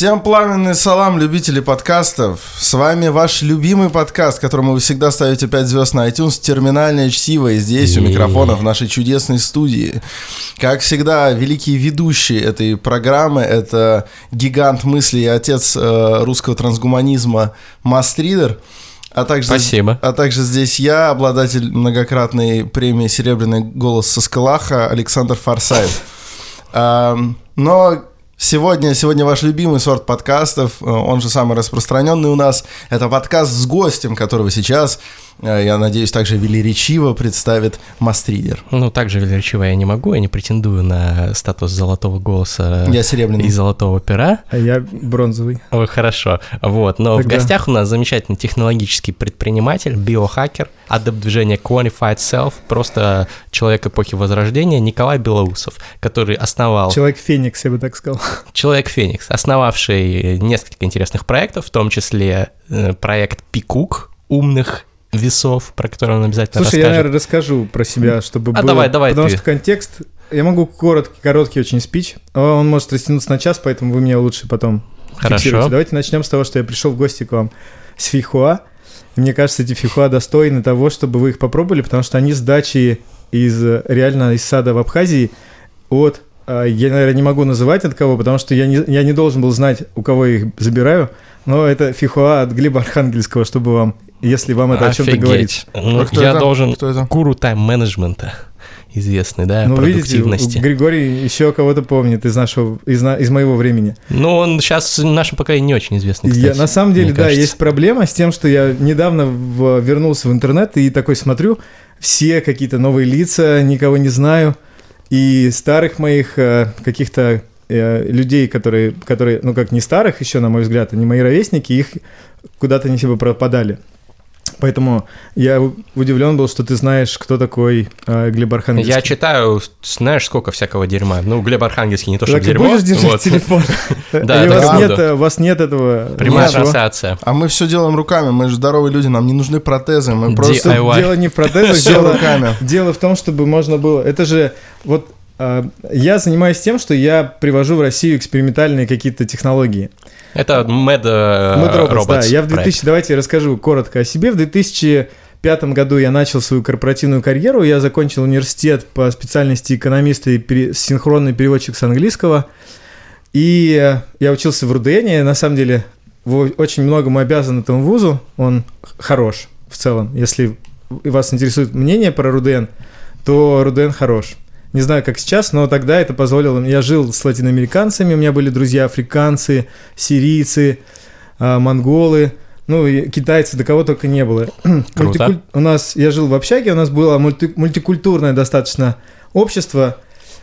Всем пламенный салам, любители подкастов. С вами ваш любимый подкаст, которому вы всегда ставите 5 звезд на iTunes, терминальное чтиво, и здесь у микрофона в нашей чудесной студии. Как всегда, великий ведущий этой программы – это гигант мысли и отец э, русского трансгуманизма Мастридер. А также, Спасибо. А также здесь я, обладатель многократной премии «Серебряный голос со Скалаха» Александр Форсайт. Но Сегодня, сегодня ваш любимый сорт подкастов, э, он же самый распространенный у нас, это подкаст с гостем, которого сейчас, я надеюсь, также велеречиво представит Мастридер. Ну, также велеречиво я не могу, я не претендую на статус золотого голоса Я серебряный. и золотого пера. А я бронзовый. Ой, хорошо. Вот, но Тогда- в гостях у нас замечательный технологический предприниматель, биохакер, адепт движения Quantified Self, просто человек эпохи Возрождения Николай Белоусов, который основал Человек Феникс, я бы так сказал. Человек Феникс, основавший несколько интересных проектов, в том числе э, проект Пикук умных весов, про который он обязательно Слушай, я, расскажет. наверное, расскажу про себя, чтобы А было... давай, давай Потому ты. что контекст... Я могу короткий, короткий очень спич. Он может растянуться на час, поэтому вы меня лучше потом Хорошо. фиксируйте. Давайте начнем с того, что я пришел в гости к вам с фихуа. Мне кажется, эти фихуа достойны того, чтобы вы их попробовали, потому что они с дачи из реально из сада в Абхазии от... э, Я, наверное, не могу называть от кого, потому что я не, я не должен был знать, у кого я их забираю. Но это фихуа от Глеба Архангельского, чтобы вам, если вам это о чем-то говорит. Офигеть. Ну, А я это? должен... Кто это? Гуру тайм-менеджмента, известный, да, Ну, видите, продуктивности. Григорий еще кого-то помнит из нашего, из, на- из моего времени. Ну, он сейчас в нашем поколении не очень известный, Я, кстати. на самом деле, да, кажется. есть проблема с тем, что я недавно в- вернулся в интернет и такой смотрю, все какие-то новые лица, никого не знаю, и старых моих э, каких-то э, людей, которые, которые, ну как не старых еще, на мой взгляд, они мои ровесники, их куда-то они себе пропадали. Поэтому я удивлен был, что ты знаешь, кто такой э, Глеб Архангельский. Я читаю, знаешь, сколько всякого дерьма. Ну, Глеб Архангельский не то, Так что и дерьмо. будешь держать вот. телефон? Да, у так вас нет, э, у вас нет этого... Прямая трансляция. А мы все делаем руками, мы же здоровые люди, нам не нужны протезы, мы просто. Дело не в протезах, дело, руками. дело в том, чтобы можно было... Это же... Вот а, я занимаюсь тем, что я привожу в Россию экспериментальные какие-то технологии. Это Mad э, Mad Robots, Robots да. Я в проект. 2000... Давайте я расскажу коротко о себе. В 2005 году я начал свою корпоративную карьеру. Я закончил университет по специальности экономиста и пере- синхронный переводчик с английского. И я учился в Рудене. На самом деле, очень многому обязан этому вузу. Он хорош в целом. Если вас интересует мнение про Руден, то Руден хорош. Не знаю, как сейчас, но тогда это позволило... Я жил с латиноамериканцами, у меня были друзья африканцы, сирийцы, а, монголы, ну, и китайцы, до кого только не было. Круто. Мультикуль- У нас, я жил в общаге, у нас было мульти- мультикультурное достаточно общество.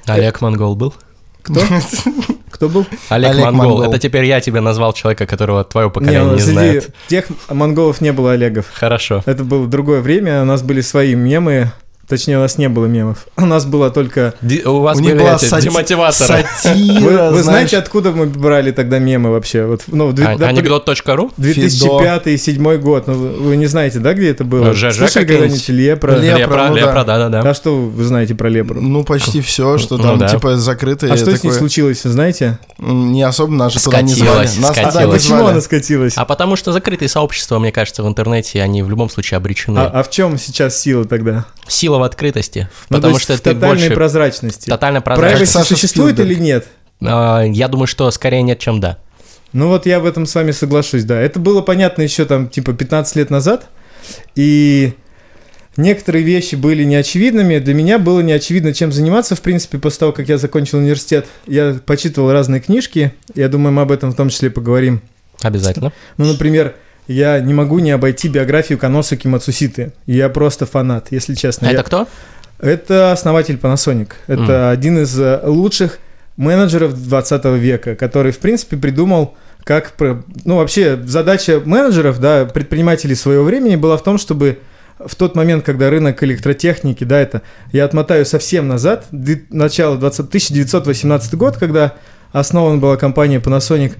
Олег Монгол был? Кто? Кто был? Олег, Олег Монгол. Монгол. Это теперь я тебе назвал человека, которого твое поколение Не, не, среди знает. тех монголов не было Олегов. Хорошо. Это было другое время, у нас были свои мемы, точнее, у нас не было мемов. У нас было только... Ди- у вас У были была эти сати- демотиваторы. сатира, Вы, вы знаешь. знаете, откуда мы брали тогда мемы вообще? Вот, ну, А- да, Анекдот.ру? 2005-2007 год. Ну, вы не знаете, да, где это было? Ну, ЖЖ Слышали когда-нибудь Лепра? Лепра, Лепра, ну да. лепра, да-да-да. А что вы знаете про Лепру? Ну, почти все, что Ну там, да. типа, закрытое. а что с ней такое. случилось, знаете? Не особо нас же туда не звали. Нас скатилась. Почему звали. она скатилась? А потому что закрытые сообщества, мне кажется, в интернете, они в любом случае обречены. А, а в чем сейчас сила тогда? Сила в открытости. Ну, потому то есть что в ты тотальной больше... прозрачности. Тотально Privacy прозрачный. Privacy существует Спилберг. или нет? А, Я думаю, что скорее нет, чем да. Ну вот я в этом с вами соглашусь, да. Это было понятно еще там типа 15 лет назад, и некоторые вещи были неочевидными. Для меня было неочевидно, чем заниматься, в принципе, после того, как я закончил университет. Я почитывал разные книжки, я думаю, мы об этом в том числе поговорим. Обязательно. Ну, например, я не могу не обойти биографию Каносуки Мацуситы. Я просто фанат, если честно. А Я- это кто? Это основатель Panasonic. Это один из э, лучших менеджеров 20 века, который, в принципе, придумал, как... Ну, вообще, задача менеджеров, да, предпринимателей своего времени была в том, чтобы в тот момент, когда рынок электротехники, да, это... Я отмотаю совсем назад, начало 20, 1918 год, когда основана была компания Panasonic,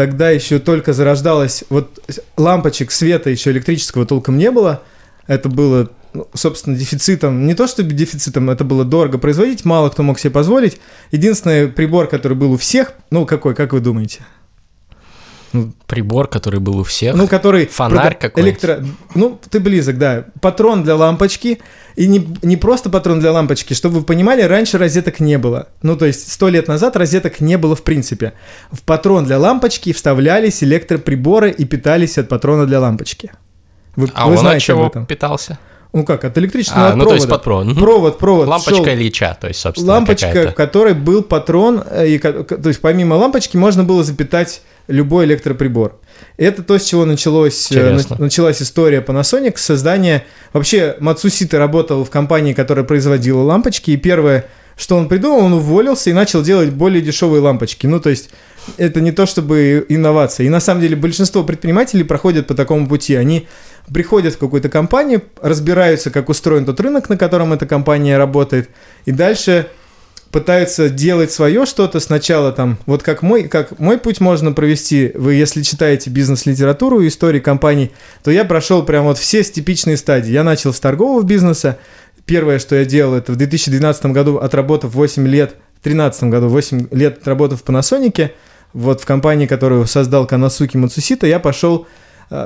тогда еще только зарождалась, вот лампочек света еще электрического толком не было, это было ну, собственно, дефицитом, не то чтобы дефицитом, это было дорого производить, мало кто мог себе позволить. Единственный прибор, который был у всех, ну какой, как вы думаете? Прибор, который был у всех. Ну, который... Фонарь прода- какой-нибудь. электро... Ну, ты близок, да. Патрон для лампочки. И не, не просто патрон для лампочки. Чтобы вы понимали, раньше розеток не было. Ну, то есть, сто лет назад розеток не было в принципе. В патрон для лампочки вставлялись электроприборы и питались от патрона для лампочки. Вы, а вы он от знаете об чего этом. питался? Ну как, от электрического А, ну то есть под провода. провод. Провод, провод. Лампочка шел- Ильича, то есть, собственно, Лампочка, в которой был патрон, э, и, то есть помимо лампочки можно было запитать любой электроприбор. Это то, с чего началось, э, Интересно. на- началась история Panasonic, создание... Вообще, Мацусита работал в компании, которая производила лампочки, и первое, что он придумал, он уволился и начал делать более дешевые лампочки. Ну, то есть, это не то чтобы инновация. И на самом деле большинство предпринимателей проходят по такому пути. Они приходят в какую-то компанию, разбираются, как устроен тот рынок, на котором эта компания работает, и дальше пытаются делать свое что-то сначала там, вот как мой, как мой путь можно провести, вы если читаете бизнес-литературу и истории компаний, то я прошел прям вот все типичные стадии. Я начал с торгового бизнеса, первое, что я делал, это в 2012 году, отработав 8 лет, в 2013 году 8 лет отработав в Panasonic, вот в компании, которую создал Канасуки Мацусита, я пошел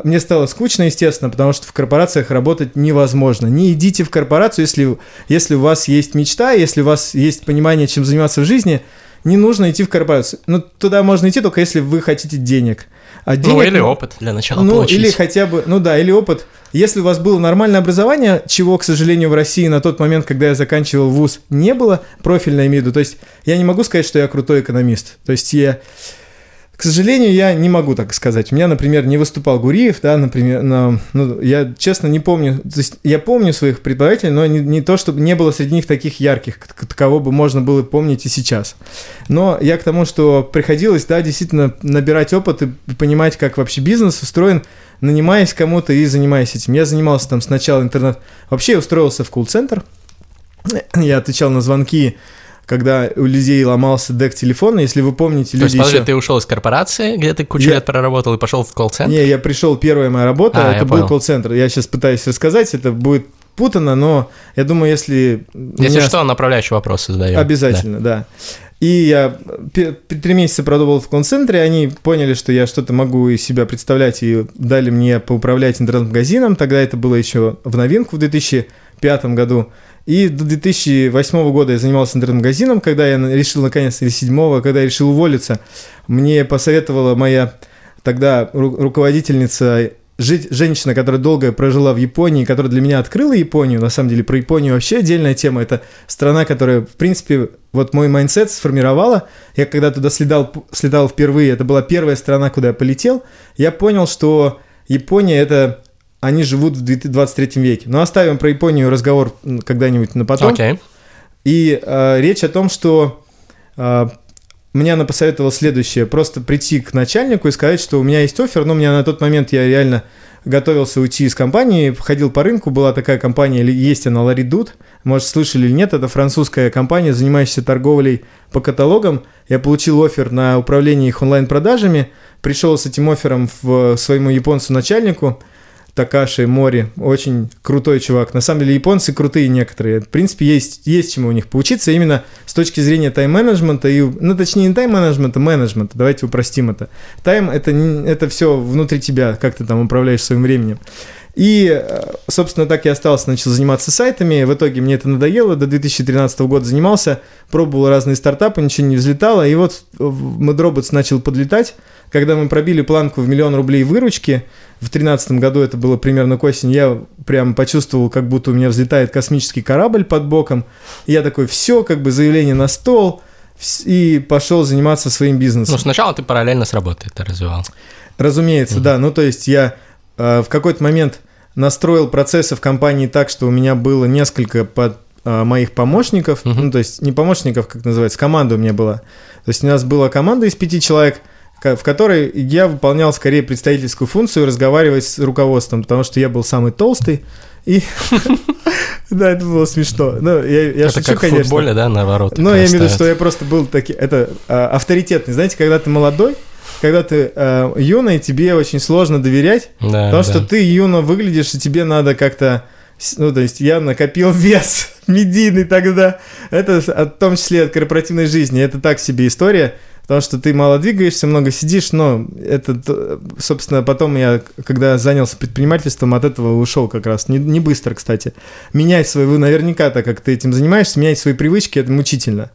мне стало скучно, естественно, потому что в корпорациях работать невозможно. Не идите в корпорацию, если, если у вас есть мечта, если у вас есть понимание, чем заниматься в жизни, не нужно идти в корпорацию. Ну, туда можно идти только если вы хотите денег. А Ну, денег- или опыт для начала ну, получить. или хотя бы, ну да, или опыт. Если у вас было нормальное образование, чего, к сожалению, в России на тот момент, когда я заканчивал вуз, не было, профильное имею в виду. То есть я не могу сказать, что я крутой экономист. То есть я... К сожалению, я не могу так сказать. У меня, например, не выступал Гуриев, да, например, но, ну, я честно не помню, то есть я помню своих преподавателей, но не, не то, чтобы не было среди них таких ярких, кого бы можно было помнить и сейчас. Но я к тому, что приходилось, да, действительно набирать опыт и понимать, как вообще бизнес устроен, нанимаясь кому-то и занимаясь этим. Я занимался там сначала интернет... Вообще я устроился в колл-центр, я отвечал на звонки, когда у людей ломался дек телефона, если вы помните, То люди есть, подожди, еще... ты ушел из корпорации, где ты кучу Я- лет проработал и пошел в колл-центр? Не, я пришел, первая моя работа, А, это был колл-центр. Я сейчас пытаюсь рассказать, это будет путано, но я думаю, если... Если меня- что, направляющие вопросы задаем. Обязательно, да. И я три месяца продумал в колл-центре, они поняли, что я что-то могу из себя представлять, и дали мне поуправлять интернет-магазином. Тогда это было еще в новинку в 2005 году. И до 2008 года я занимался интернет-магазином, когда я решил, наконец, или 2007, когда я решил уволиться, мне посоветовала моя тогда ру- руководительница жить, женщина, которая долго прожила в Японии, которая для меня открыла Японию, на самом деле про Японию вообще отдельная тема, это страна, которая, в принципе, вот мой mindset сформировала, я когда туда следал, слетал впервые, это была первая страна, куда я полетел, я понял, что Япония это они живут в 23 веке. Но оставим про Японию разговор когда-нибудь на потом. Окей. И э, речь о том, что э, мне она посоветовала следующее. Просто прийти к начальнику и сказать, что у меня есть оффер, но у меня на тот момент я реально готовился уйти из компании, ходил по рынку, была такая компания, есть она, Ларидут, может, слышали или нет, это французская компания, занимающаяся торговлей по каталогам. Я получил офер на управление их онлайн-продажами, пришел с этим оффером в своему японцу-начальнику, Такаши Мори, очень крутой чувак. На самом деле японцы крутые некоторые. В принципе, есть, есть чему у них поучиться именно с точки зрения тайм-менеджмента, и, ну, точнее, не тайм-менеджмента, менеджмента. Давайте упростим это. Тайм это, это все внутри тебя, как ты там управляешь своим временем. И, э, собственно, так я остался, начал заниматься сайтами. В итоге мне это надоело. До 2013 года занимался, пробовал разные стартапы, ничего не взлетало. И вот MadRobots начал подлетать. Когда мы пробили планку в миллион рублей выручки, в 2013 году это было примерно к осени, я прям почувствовал, как будто у меня взлетает космический корабль под боком. И я такой, все, как бы заявление на стол, и пошел заниматься своим бизнесом. Ну, сначала ты параллельно с работой это развивал. Разумеется, да. Ну, то есть я э, в какой-то момент настроил процессы в компании так, что у меня было несколько под, э, моих помощников, Мгм. ну, то есть не помощников, как называется, команда у меня была. То есть у нас была команда из пяти человек, в которой я выполнял скорее представительскую функцию разговаривать с руководством, потому что я был самый толстый. И да, это было смешно. Ну, я, я это шучу, как в конечно. футболе, да, на ворота. Ну, я имею в виду, что я просто был таки, это а, авторитетный. Знаете, когда ты молодой, когда ты а, юный, тебе очень сложно доверять, Да, потому да. что ты юно выглядишь, и тебе надо как-то... Ну, то есть я накопил вес медийный тогда. Это с- в том числе от корпоративной жизни. Это так себе история. Потому что ты мало двигаешься, много сидишь, но это, собственно, потом я, когда занялся предпринимательством, от этого ушел как раз, не, не быстро, кстати. Менять свои, вы наверняка, так как ты этим занимаешься, менять свои привычки, это мучительно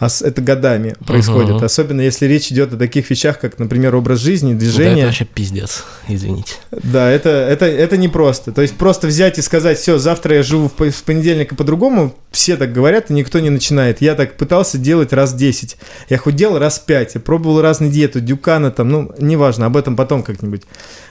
это годами происходит. Угу. Особенно если речь идет о таких вещах, как, например, образ жизни, движение. Да, это вообще пиздец, извините. Да, это, это, это непросто. То есть просто взять и сказать, все, завтра я живу в понедельник и по-другому, все так говорят, и никто не начинает. Я так пытался делать раз 10. Я худел раз 5, я пробовал разные диеты, дюкана там, ну, неважно, об этом потом как-нибудь.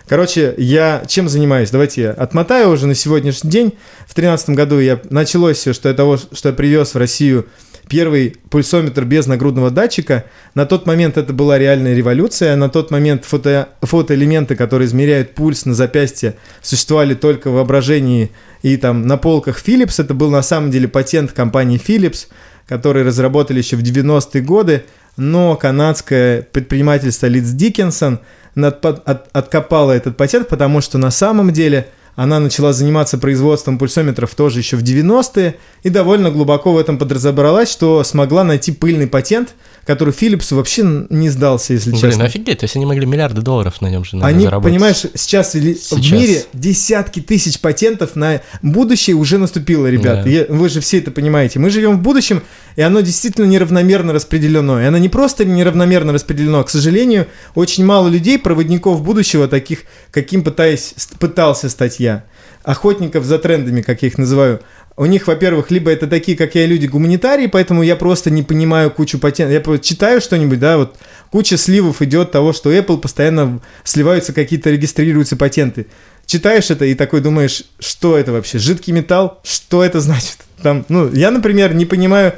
Короче, я чем занимаюсь? Давайте я отмотаю уже на сегодняшний день. В 2013 году я началось все, что я того, что я привез в Россию первый пульсометр без нагрудного датчика. На тот момент это была реальная революция. На тот момент фото, фотоэлементы, которые измеряют пульс на запястье, существовали только в воображении и там на полках Philips. Это был на самом деле патент компании Philips, который разработали еще в 90-е годы. Но канадское предпринимательство Лидс Диккенсон откопало этот патент, потому что на самом деле – она начала заниматься производством пульсометров тоже еще в 90-е и довольно глубоко в этом подразобралась, что смогла найти пыльный патент, который Philips вообще не сдался, если Блин, честно. Блин, офигеть, то есть они могли миллиарды долларов на нем же Они, заработать. понимаешь, сейчас, сейчас в мире десятки тысяч патентов на будущее уже наступило, ребят. Да. Вы же все это понимаете. Мы живем в будущем, и оно действительно неравномерно распределено. И оно не просто неравномерно распределено, а, к сожалению, очень мало людей, проводников будущего, таких, каким пытаясь, пытался стать я. Охотников за трендами, как я их называю. У них, во-первых, либо это такие, как я, люди гуманитарии, поэтому я просто не понимаю кучу патентов. Я просто читаю что-нибудь, да, вот куча сливов идет того, что Apple постоянно сливаются какие-то, регистрируются патенты. Читаешь это и такой думаешь, что это вообще, жидкий металл, что это значит? Там, ну, я, например, не понимаю,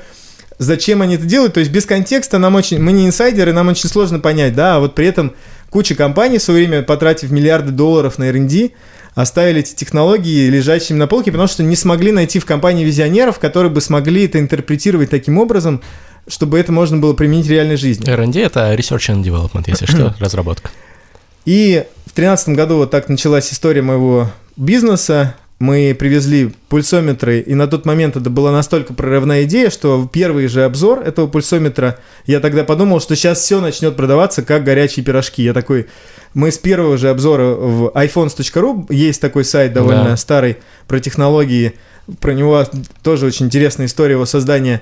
зачем они это делают, то есть без контекста нам очень, мы не инсайдеры, нам очень сложно понять, да, а вот при этом куча компаний в свое время, потратив миллиарды долларов на R&D, оставили эти технологии лежащими на полке, потому что не смогли найти в компании визионеров, которые бы смогли это интерпретировать таким образом, чтобы это можно было применить в реальной жизни. R&D — это Research and Development, если что, разработка. И в 2013 году вот так началась история моего бизнеса мы привезли пульсометры, и на тот момент это была настолько прорывная идея, что первый же обзор этого пульсометра, я тогда подумал, что сейчас все начнет продаваться как горячие пирожки. Я такой, мы с первого же обзора в iPhones.ru, есть такой сайт довольно да. старый про технологии, про него тоже очень интересная история его создания.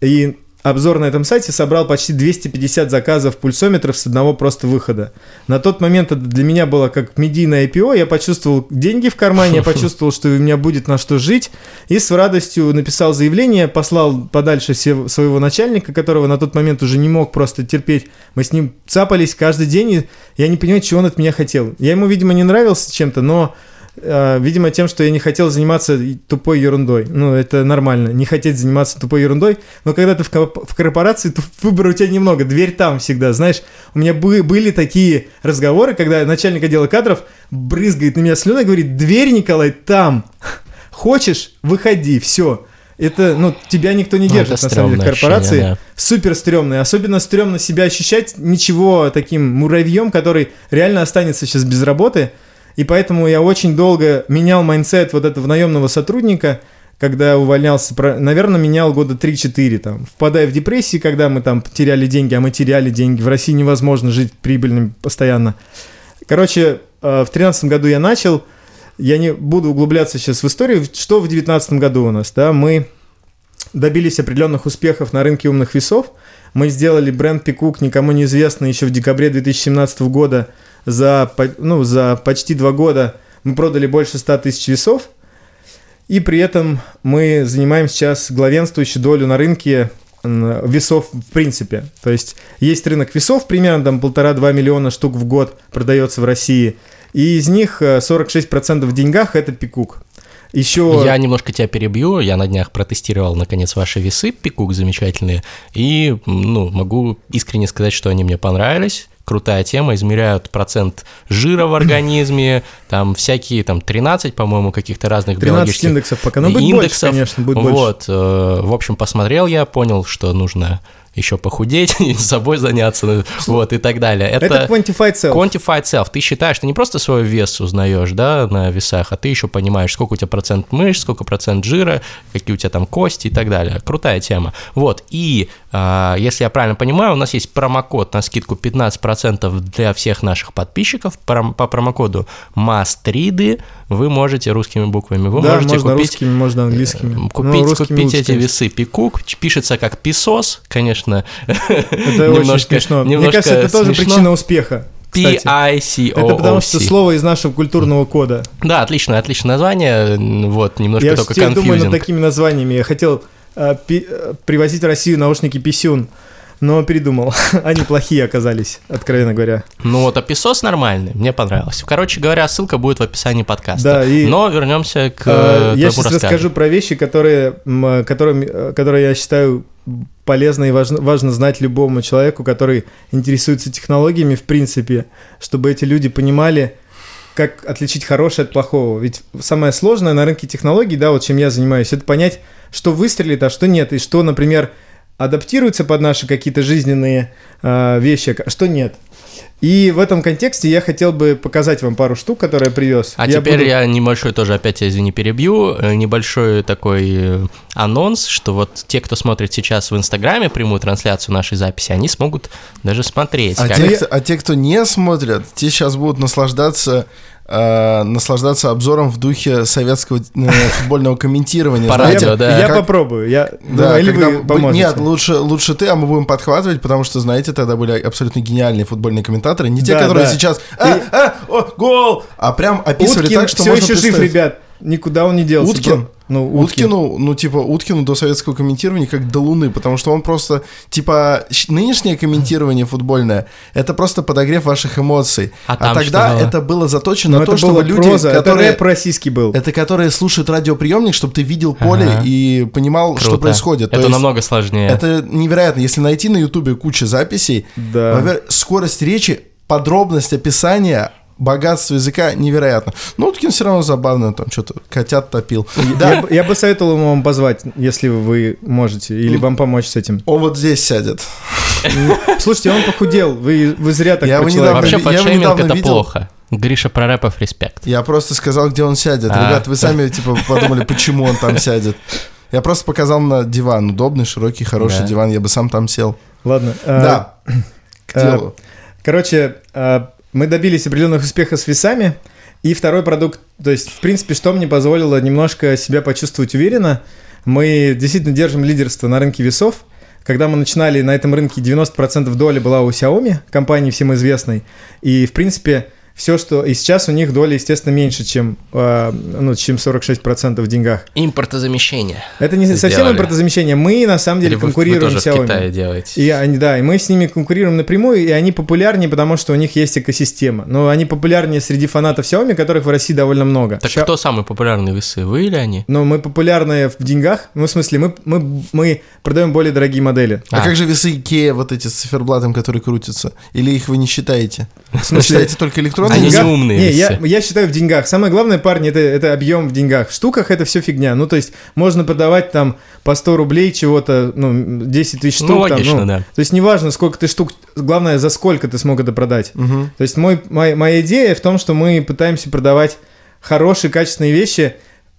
И обзор на этом сайте собрал почти 250 заказов пульсометров с одного просто выхода. На тот момент это для меня было как медийное IPO, я почувствовал деньги в кармане, я почувствовал, что у меня будет на что жить, и с радостью написал заявление, послал подальше своего начальника, которого на тот момент уже не мог просто терпеть. Мы с ним цапались каждый день, и я не понимаю, чего он от меня хотел. Я ему, видимо, не нравился чем-то, но видимо, тем, что я не хотел заниматься тупой ерундой. Ну, это нормально, не хотеть заниматься тупой ерундой. Но когда ты в, в корпорации, то выбора у тебя немного. Дверь там всегда. Знаешь, у меня бы, были такие разговоры, когда начальник отдела кадров брызгает на меня слюной и говорит, дверь, Николай, там. Хочешь, выходи, все. Это, ну, тебя никто не ну, держит, на самом деле, в корпорации. Ощущение, да. Супер стрёмно. Особенно стрёмно себя ощущать ничего таким муравьем, который реально останется сейчас без работы – и поэтому я очень долго менял mindset вот этого наемного сотрудника, когда увольнялся, наверное, менял года 3-4, там, впадая в депрессии, когда мы там теряли деньги, а мы теряли деньги. В России невозможно жить прибыльным постоянно. Короче, э, в 2013 году я начал, я не буду углубляться сейчас в историю, что в 2019 году у нас, да, мы добились определенных успехов на рынке умных весов, мы сделали бренд Пикук, никому неизвестный, еще в декабре 2017 года – за, ну, за почти два года мы продали больше 100 тысяч весов, и при этом мы занимаем сейчас главенствующую долю на рынке весов в принципе. То есть есть рынок весов, примерно там полтора-два миллиона штук в год продается в России, и из них 46% в деньгах это пикук. Еще... Я немножко тебя перебью, я на днях протестировал, наконец, ваши весы, пикук замечательные, и, ну, могу искренне сказать, что они мне понравились, крутая тема, измеряют процент жира в организме, там всякие, там 13, по-моему, каких-то разных 13 биологических индексов пока, ну будет индексов. больше, конечно, будет вот, больше. Э, в общем, посмотрел я, понял, что нужно еще похудеть, собой заняться, вот, и так далее. Это, это quantified self. Quantified self. Ты считаешь, ты не просто свой вес узнаешь, да, на весах, а ты еще понимаешь, сколько у тебя процент мышц, сколько процент жира, какие у тебя там кости и так далее. Крутая тема. Вот, и э, если я правильно понимаю, у нас есть промокод на скидку 15% для всех наших подписчиков. По, по промокоду MASTRIDы вы можете русскими буквами, вы да, можете можно купить... русскими, можно английскими. Э, купить, купить эти весы Пикук, пишется как писос, конечно. Это очень смешно. Мне кажется, это тоже причина успеха. P-I-C-O-O-C. Это потому что слово из нашего культурного кода. Да, отличное, отличное название. Вот, немножко я только Я думаю над такими названиями. Я хотел э, пи- привозить в Россию наушники Писюн но передумал. Они плохие оказались, откровенно говоря. Ну вот, а Песос нормальный, мне понравился. Короче говоря, ссылка будет в описании подкаста. Да, и... Но вернемся к э, Я сейчас расскажу. расскажу про вещи, которые, которые, которые я считаю полезно и важно, важно знать любому человеку, который интересуется технологиями, в принципе, чтобы эти люди понимали, как отличить хорошее от плохого. Ведь самое сложное на рынке технологий, да, вот чем я занимаюсь, это понять, что выстрелит, а что нет, и что, например, адаптируется под наши какие-то жизненные э, вещи, а что нет. И в этом контексте я хотел бы показать вам пару штук, которые я привез. А я теперь буду... я небольшой тоже, опять, извини, перебью, э, небольшой такой э, анонс, что вот те, кто смотрит сейчас в Инстаграме прямую трансляцию нашей записи, они смогут даже смотреть. А, как... те, а те, кто не смотрят, те сейчас будут наслаждаться э, наслаждаться обзором в духе советского э, футбольного комментирования. По радио, я, да. Я как, попробую. Я, да, или когда, вы поможете. Нет, лучше, лучше ты, а мы будем подхватывать, потому что, знаете, тогда были абсолютно гениальные футбольные комментаторы. Не те, да, которые да. сейчас «А, а, о, гол!», а прям описывали Уткин так, что все можно еще жив, ребят. Никуда он не делся. Уткин? Ну, Уткину, ну, типа, Уткину до советского комментирования как до Луны, потому что он просто, типа, нынешнее комментирование футбольное, это просто подогрев ваших эмоций. А, а тогда было? это было заточено Но на то, чтобы люди, проза, которые... Это российский был. Это которые слушают радиоприемник, чтобы ты видел поле ага. и понимал, Круто. что происходит. Это то намного сложнее. Это невероятно. Если найти на Ютубе кучу записей, да. скорость речи, подробность описания богатство языка невероятно. Но Уткин все равно забавно, там что-то котят топил. Да. Я, я бы советовал ему вам позвать, если вы можете, или вам помочь с этим. Он вот здесь сядет. Слушайте, он похудел, вы, вы зря так я недавно, Вообще фэтшейминг это видел. плохо. Гриша про рэпов респект. Я просто сказал, где он сядет. А, Ребят, вы сами типа подумали, почему он там сядет. Я просто показал на диван. Удобный, широкий, хороший да. диван. Я бы сам там сел. Ладно. Да. А, К делу. Короче, а, мы добились определенных успехов с весами. И второй продукт, то есть, в принципе, что мне позволило немножко себя почувствовать уверенно, мы действительно держим лидерство на рынке весов. Когда мы начинали на этом рынке, 90% доли была у Xiaomi, компании всем известной. И, в принципе, все, что... И сейчас у них доля, естественно, меньше, чем, э, ну, чем 46% в деньгах. Импортозамещение. Это не сделали. совсем импортозамещение. Мы, на самом деле, Или конкурируем вы, вы с Xiaomi. в Китае делаете. И они, да, и мы с ними конкурируем напрямую, и они популярнее, потому что у них есть экосистема. Но они популярнее среди фанатов Xiaomi, которых в России довольно много. Так Xiao... кто самый популярный весы, вы или они? Ну, мы популярные в деньгах. Ну, в смысле, мы, мы, мы продаем более дорогие модели. А, а как же весы Ikea, вот эти с циферблатом, которые крутятся? Или их вы не считаете? В смысле? Вы считаете только электронные? Они не умные. Не, я, я считаю в деньгах. Самое главное, парни, это, это объем в деньгах. В штуках это все фигня. Ну, то есть, можно продавать там по 100 рублей чего-то, ну, 10 тысяч штук. Ну, логично, там, ну, да. То есть, неважно, сколько ты штук, главное, за сколько ты смог это продать. Угу. То есть, мой, моя, моя идея в том, что мы пытаемся продавать хорошие, качественные вещи,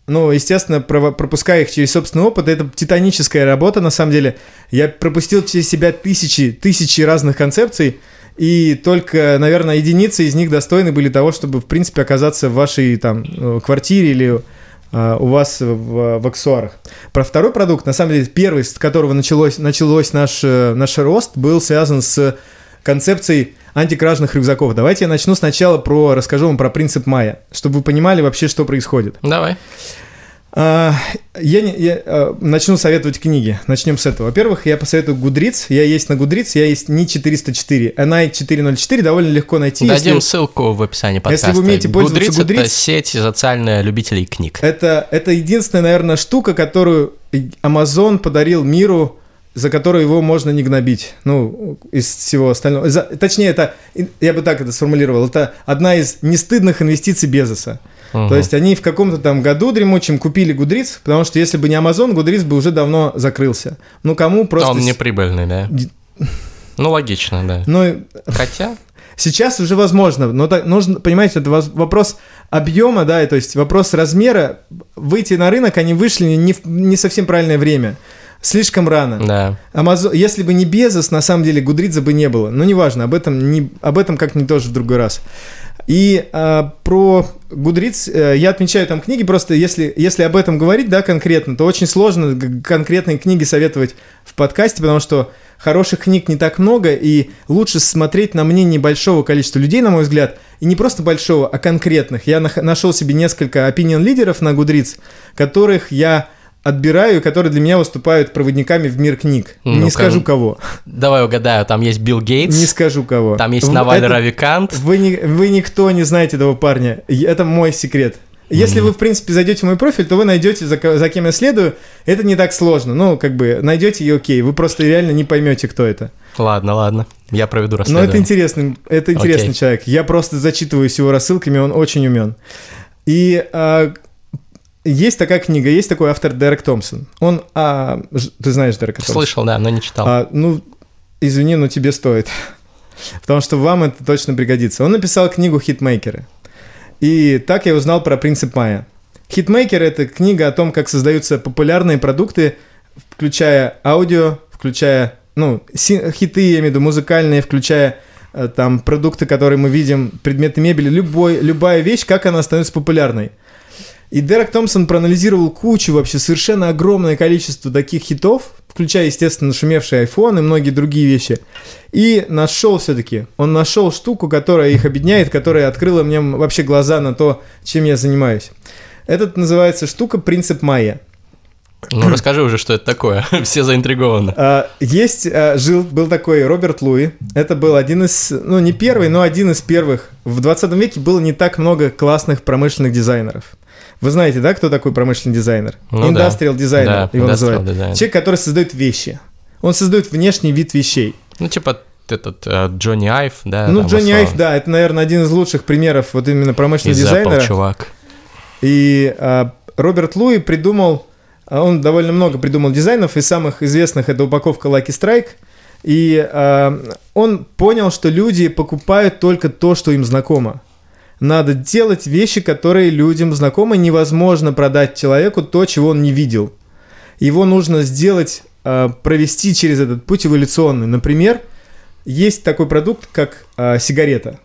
ну, естественно, пропуская их через собственный опыт, это титаническая работа, на самом деле. Я пропустил через себя тысячи, тысячи разных концепций, и только, наверное, единицы из них достойны были того, чтобы, в принципе, оказаться в вашей там э, квартире или uh, у вас в, в аксессуарах. Про второй продукт, на самом деле, первый, с которого началось, началось наш, э, наш рост, был связан с концепцией антикражных рюкзаков. Давайте я начну сначала про, расскажу вам про принцип Майя, чтобы вы понимали вообще, что происходит. Давай. Я, не, я а, начну советовать книги. Начнем с этого. Во-первых, я посоветую Гудриц. Я есть на Гудриц, я есть не 404. NI 404 довольно легко найти. Дадим если, ссылку в описании подкаста. Если вы умеете пользоваться Goodreads, это сеть социальная любителей книг. Это, это единственная, наверное, штука, которую Amazon подарил миру за которую его можно не гнобить, ну, из всего остального. За, точнее, это, я бы так это сформулировал, это одна из нестыдных инвестиций Безоса. Угу. То есть они в каком-то там году дремучем купили Гудриц, потому что если бы не Amazon, Гудриц бы уже давно закрылся. Ну, кому просто... Он не прибыльный, да? Ну, логично, да. Ну, Хотя... Сейчас уже возможно, но так, нужно, понимаете, это вопрос объема, да, то есть вопрос размера. Выйти на рынок, они вышли не, в, не совсем правильное время. Слишком рано. Да. Amazon, если бы не Безос, на самом деле Гудридза бы не было. Но неважно, об этом, не, об этом как-нибудь тоже в другой раз. И а, про Гудриц а, я отмечаю там книги, просто если, если об этом говорить, да, конкретно, то очень сложно конкретные книги советовать в подкасте, потому что хороших книг не так много, и лучше смотреть на мнение большого количества людей, на мой взгляд, и не просто большого, а конкретных. Я нашел себе несколько opinion лидеров на Гудриц, которых я отбираю, которые для меня выступают проводниками в мир книг. Ну, не скажу кого. Давай угадаю, там есть Билл Гейтс. Не скажу кого. Там есть Наваль это... Равикант. Вы, не, вы никто не знаете этого парня. Это мой секрет. Если mm-hmm. вы, в принципе, зайдете в мой профиль, то вы найдете, за, за кем я следую. Это не так сложно. Ну, как бы, найдете и окей. Вы просто реально не поймете, кто это. Ладно, ладно. Я проведу расследование. Но это интересный, это интересный okay. человек. Я просто зачитываюсь его рассылками, он очень умен. И а, есть такая книга, есть такой автор Дерек Томпсон. Он, а, ты знаешь Дерека Томпсона? Слышал, да, но не читал. А, ну, извини, но тебе стоит. Потому что вам это точно пригодится. Он написал книгу «Хитмейкеры». И так я узнал про принцип Майя. «Хитмейкер» — это книга о том, как создаются популярные продукты, включая аудио, включая, ну, хиты, я имею в виду, музыкальные, включая э, там продукты, которые мы видим, предметы мебели, любой, любая вещь, как она становится популярной – и Дерек Томпсон проанализировал кучу, вообще совершенно огромное количество таких хитов, включая, естественно, шумевший iPhone и многие другие вещи. И нашел все-таки, он нашел штуку, которая их объединяет, которая открыла мне вообще глаза на то, чем я занимаюсь. Этот называется штука «Принцип Майя». Ну, расскажи уже, что это такое. Все заинтригованы. А, есть, а, жил, был такой Роберт Луи. Это был один из, ну, не первый, но один из первых. В 20 веке было не так много классных промышленных дизайнеров. Вы знаете, да, кто такой промышленный дизайнер? Ну, Industrial да. дизайнер да, его называют. Design. Человек, который создает вещи. Он создает внешний вид вещей. Ну, типа этот э, Джонни Айв, да? Ну, Джонни Айв, да, это, наверное, один из лучших примеров вот именно промышленного Из дизайнера. Apple, чувак. И а, Роберт Луи придумал, а, он довольно много придумал дизайнов, из самых известных это упаковка Lucky Strike. И а, он понял, что люди покупают только то, что им знакомо. Надо делать вещи, которые людям знакомы. Невозможно продать человеку то, чего он не видел. Его нужно сделать, а, провести через этот путь эволюционный. Например, есть такой продукт, как а, сигарета.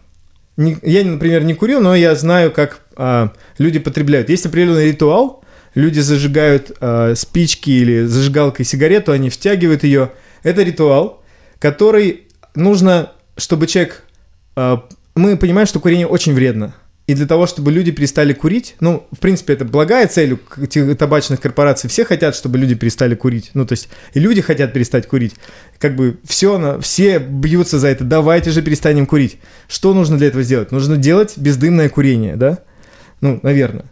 Я, например, не курю, но я знаю, как а, люди потребляют. Есть определенный ритуал. Люди зажигают спички или зажигалкой сигарету, они втягивают ее. Это ритуал, который нужно, чтобы человек мы понимаем, что курение очень вредно. И для того, чтобы люди перестали курить, ну, в принципе, это благая цель у табачных корпораций. Все хотят, чтобы люди перестали курить. Ну, то есть, и люди хотят перестать курить. Как бы все, все бьются за это. Давайте же перестанем курить. Что нужно для этого сделать? Нужно делать бездымное курение, да? Ну, наверное.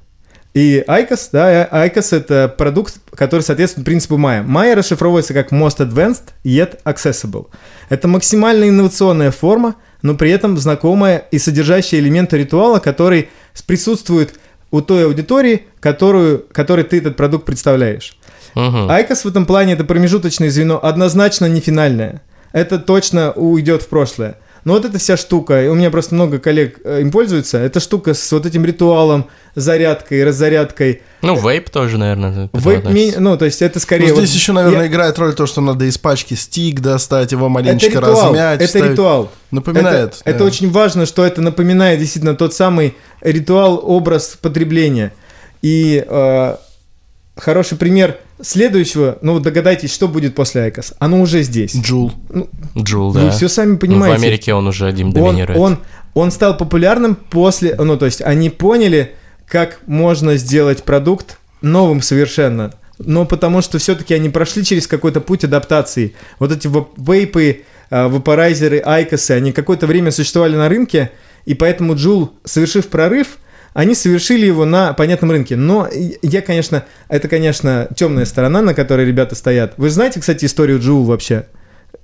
И ICOS, да, ICOS это продукт, который соответствует принципу Maya. Maya расшифровывается как Most Advanced Yet Accessible. Это максимально инновационная форма – но при этом знакомая и содержащая элементы ритуала, который присутствует у той аудитории, которую, которой ты этот продукт представляешь. Угу. IQOS в этом плане это промежуточное звено, однозначно не финальное. Это точно уйдет в прошлое. Но вот эта вся штука, у меня просто много коллег э, им пользуются, эта штука с вот этим ритуалом, зарядкой, раззарядкой. Ну, вейп тоже, наверное. Вейп, ми... ну, то есть это скорее... Ну, здесь вот... еще, наверное, я... играет роль то, что надо из пачки стик достать, его маленечко это ритуал, размять. Это ставить. ритуал. Напоминает. Это, да. это очень важно, что это напоминает действительно тот самый ритуал, образ потребления. И э, хороший пример следующего, ну вот догадайтесь, что будет после IQOS. Оно уже здесь. Juul. Ну, Juul, да. Вы все сами понимаете. Ну, в Америке он уже один доминирует. Он, он, он стал популярным после, ну то есть они поняли, как можно сделать продукт новым совершенно. Но потому что все-таки они прошли через какой-то путь адаптации. Вот эти вейпы, а, вапорайзеры, айкосы, они какое-то время существовали на рынке, и поэтому Juul, совершив прорыв, они совершили его на понятном рынке. Но я, конечно, это, конечно, темная сторона, на которой ребята стоят. Вы знаете, кстати, историю Juul вообще?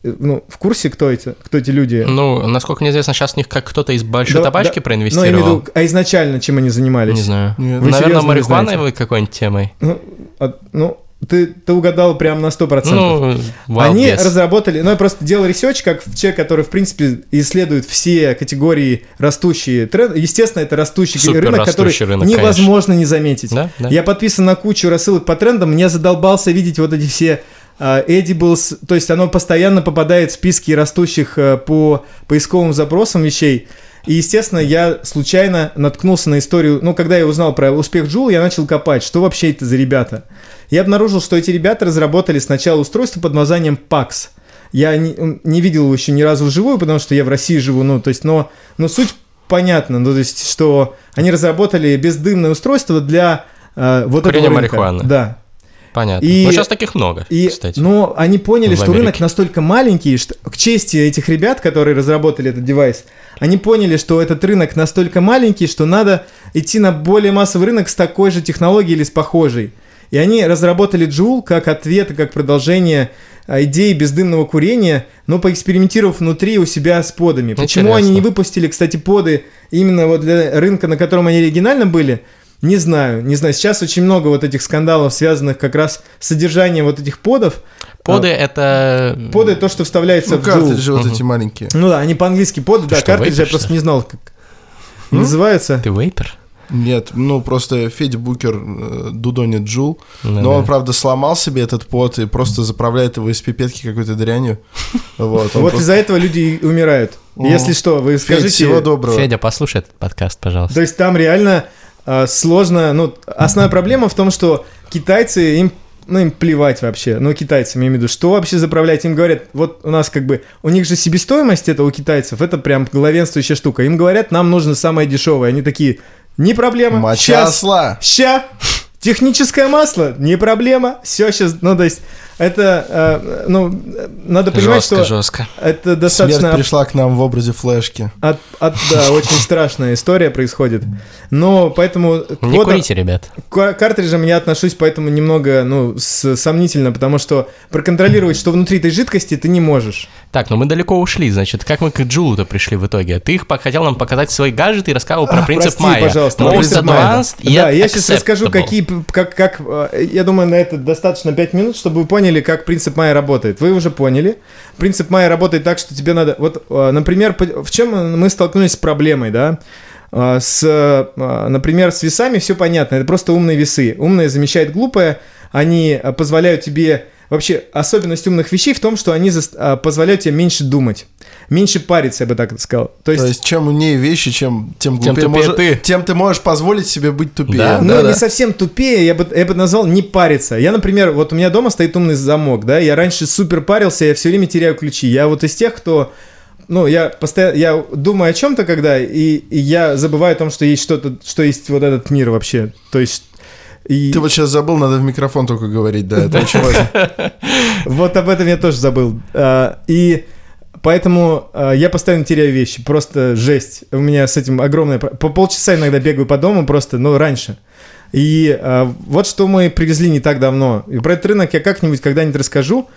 Э, ну, в курсе, кто эти, кто эти люди? Ну, насколько мне известно, сейчас у них как кто-то из большой Да, табачки да, проинвестировал. Ну, я имею в виду, а изначально чем они занимались? Не знаю. Нет. Вы Наверное, знаете? какой-нибудь темой. Ну, а- ну, ты, ты угадал прям на 100%. Ну, Они guess. разработали, ну я просто делал research, как человек, который, в принципе, исследует все категории растущие тренды. Естественно, это растущий Супер рынок, который растущий рынок, невозможно не заметить. Да, да. Я подписан на кучу рассылок по трендам, мне задолбался видеть вот эти все а, edibles, то есть оно постоянно попадает в списки растущих а, по поисковым запросам вещей. И, естественно, я случайно наткнулся на историю, ну, когда я узнал про успех Джул, я начал копать, что вообще это за ребята. Я обнаружил, что эти ребята разработали сначала устройство под названием PAX. Я не, не видел его еще ни разу вживую, потому что я в России живу, ну, то есть, но, но суть понятна, ну, то есть, что они разработали бездымное устройство для э, вот Курения этого рынка. марихуаны. Да. Понятно. И- Но сейчас таких много, И, кстати. но они поняли, что рынок настолько маленький, что к чести этих ребят, которые разработали этот девайс, они поняли, что этот рынок настолько маленький, что надо идти на более массовый рынок с такой же технологией или с похожей. И они разработали Joule как ответ и как продолжение а, идеи бездымного курения, но поэкспериментировав внутри у себя с подами. Почему Интересно. они не выпустили, кстати, поды именно вот для рынка, на котором они оригинально были, не знаю, не знаю. Сейчас очень много вот этих скандалов, связанных как раз с содержанием вот этих подов. Поды это... А, Поды то, что вставляется Ну, в картриджи вот Мгм. эти маленькие. Ну да, они по-английски поды, да, что, картриджи я просто не знал, как называется. Ты вейпер? Нет, ну просто Федя Букер э, дудонит Джул, Ну но да. он, правда, сломал себе этот пот и просто заправляет его из пипетки какой-то дрянью. Вот, Вот просто- из-за этого люди и умирают. О. Если что, вы Федь, скажите... всего доброго. Федя, послушай этот подкаст, пожалуйста. То есть там реально а, сложно, ну, основная проблема в том, что китайцы, им, ну, им плевать вообще, ну, китайцам, я имею в виду, что вообще заправлять, им говорят, вот у нас как бы, у них же себестоимость это у китайцев, это прям главенствующая штука, им говорят, нам нужно самое дешевое, они такие, не проблема, Моча осла. ща, техническое масло, не проблема, все сейчас, ну, то есть, это, э, ну, надо понимать, Жестко, что жестко. это достаточно Смерть пришла к нам в образе флешки. от, от- да, очень страшная история происходит. Но поэтому Не курите, ребят. к картриджам я отношусь поэтому немного, ну, с- сомнительно, потому что проконтролировать, что внутри этой жидкости, ты не можешь. Так, ну мы далеко ушли, значит, как мы к Джулу-то пришли в итоге? Ты их хотел нам показать свои гаджеты и рассказывал про А, принцип прости, Майя. пожалуйста, Most advanced да, я сейчас расскажу, какие, как, как, э, я думаю, на это достаточно 5 минут, чтобы вы поняли, как принцип Майя работает. Вы уже поняли. Принцип Майя работает так, что тебе надо, вот, э, например, в чем мы столкнулись с проблемой, да? Э, С, например, с весами все понятно, это просто умные весы. Умное замещает глупое, они позволяют тебе... Вообще, особенность умных вещей в том, что они зас- э, позволяют тебе меньше думать, меньше париться, я бы так сказал. То есть, То есть, чем умнее вещи, чем тем Тем глупее тупее может- ты. тем ты можешь позволить себе быть тупее. Да, Ну, Да-да. не совсем тупее, я бы, я бы назвал не париться. Я, например, вот у меня дома стоит умный замок, да, я раньше супер парился, я все время теряю ключи. Я вот из тех, кто, ну, я постоянно, я думаю о чем-то, когда, и, и я забываю о том, что есть что-то, что есть вот этот мир вообще. То есть, и Ты вот сейчас забыл, надо в микрофон только говорить, да, это очень важно. вот об этом я тоже забыл. А, И поэтому а, я постоянно теряю вещи, просто жесть. У меня с этим огромная... про- По полчаса иногда бегаю по дому просто, ну, раньше. И а, вот что мы привезли не так давно. И про этот рынок я как-нибудь когда-нибудь расскажу.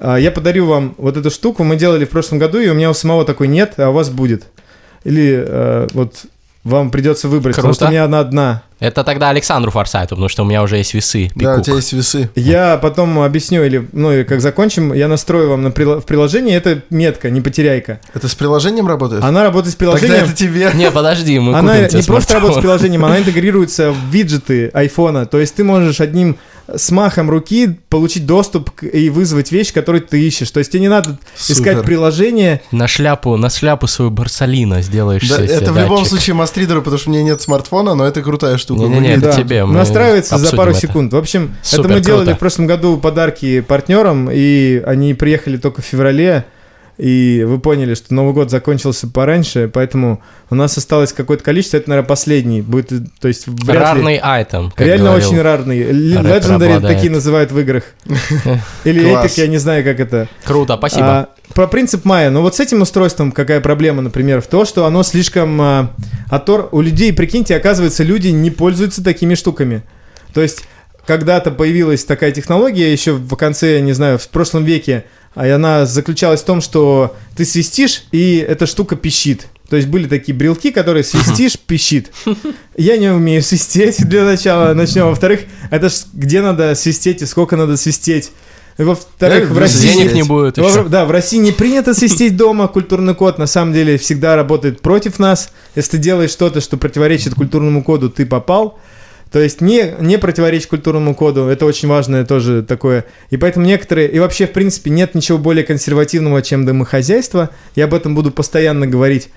Я подарю вам вот эту штуку. Мы делали в прошлом году, и у меня у самого такой нет, а у вас будет. Или вот вам придется выбрать, потому Круто. что у меня она одна. Это тогда Александру Форсайту, потому что у меня уже есть весы. Да, у Пикук. тебя есть весы. Я потом объясню, или, ну, и как закончим, я настрою вам на прила- в приложении, это метка, не потеряйка. Это с приложением работает? Она работает с Тогда приложением. это тебе. Не, подожди, мы Она купим не тебе просто смартфон. работает с приложением, она интегрируется в виджеты айфона. То есть ты можешь одним смахом руки получить доступ к- и вызвать вещь, которую ты ищешь. То есть тебе не надо искать Супер. приложение. На шляпу, на шляпу свою Барсалина сделаешь Да, себе это в любом датчик. случае мастридеры, потому что у меня нет смартфона, но это крутая штука. Не-не-не, Выглядит- это Да. тебе, мы Настраивается за пару это. секунд. В общем, Супер, это мы делали круто. в прошлом году подарки партнерам, и они приехали только в феврале. И вы поняли, что Новый год закончился пораньше, поэтому у нас осталось какое-то количество. Это, наверное, последний. Будет, то есть, вряд ли- Рарный айтем, как Реально говорил. очень рарный. Legendary такие называют в играх. Или. Epic, я не знаю, как это. Круто, спасибо. А, про принцип Майя. Ну вот с этим устройством какая проблема, например, в том, что оно слишком а, А Тор у людей, прикиньте, оказывается, люди не пользуются такими штуками. То есть когда-то появилась такая технология еще в конце, не знаю, в прошлом веке, и она заключалась в том, что ты свистишь, и эта штука пищит. То есть были такие брелки, которые свистишь, пищит. Я не умею свистеть для начала, начнем. Во-вторых, это ж где надо свистеть и сколько надо свистеть. Во-вторых, Да, в России... Денег не будет. Во-. Да, в России не принято свистеть дома. Культурный код на самом деле всегда работает против нас. Если ты делаешь что-то, что противоречит культурному коду, ты попал. То есть не, не противоречить культурному коду, это очень важное тоже такое. И поэтому некоторые, и вообще, в принципе, нет ничего более консервативного, чем домохозяйство. Я об этом буду постоянно говорить.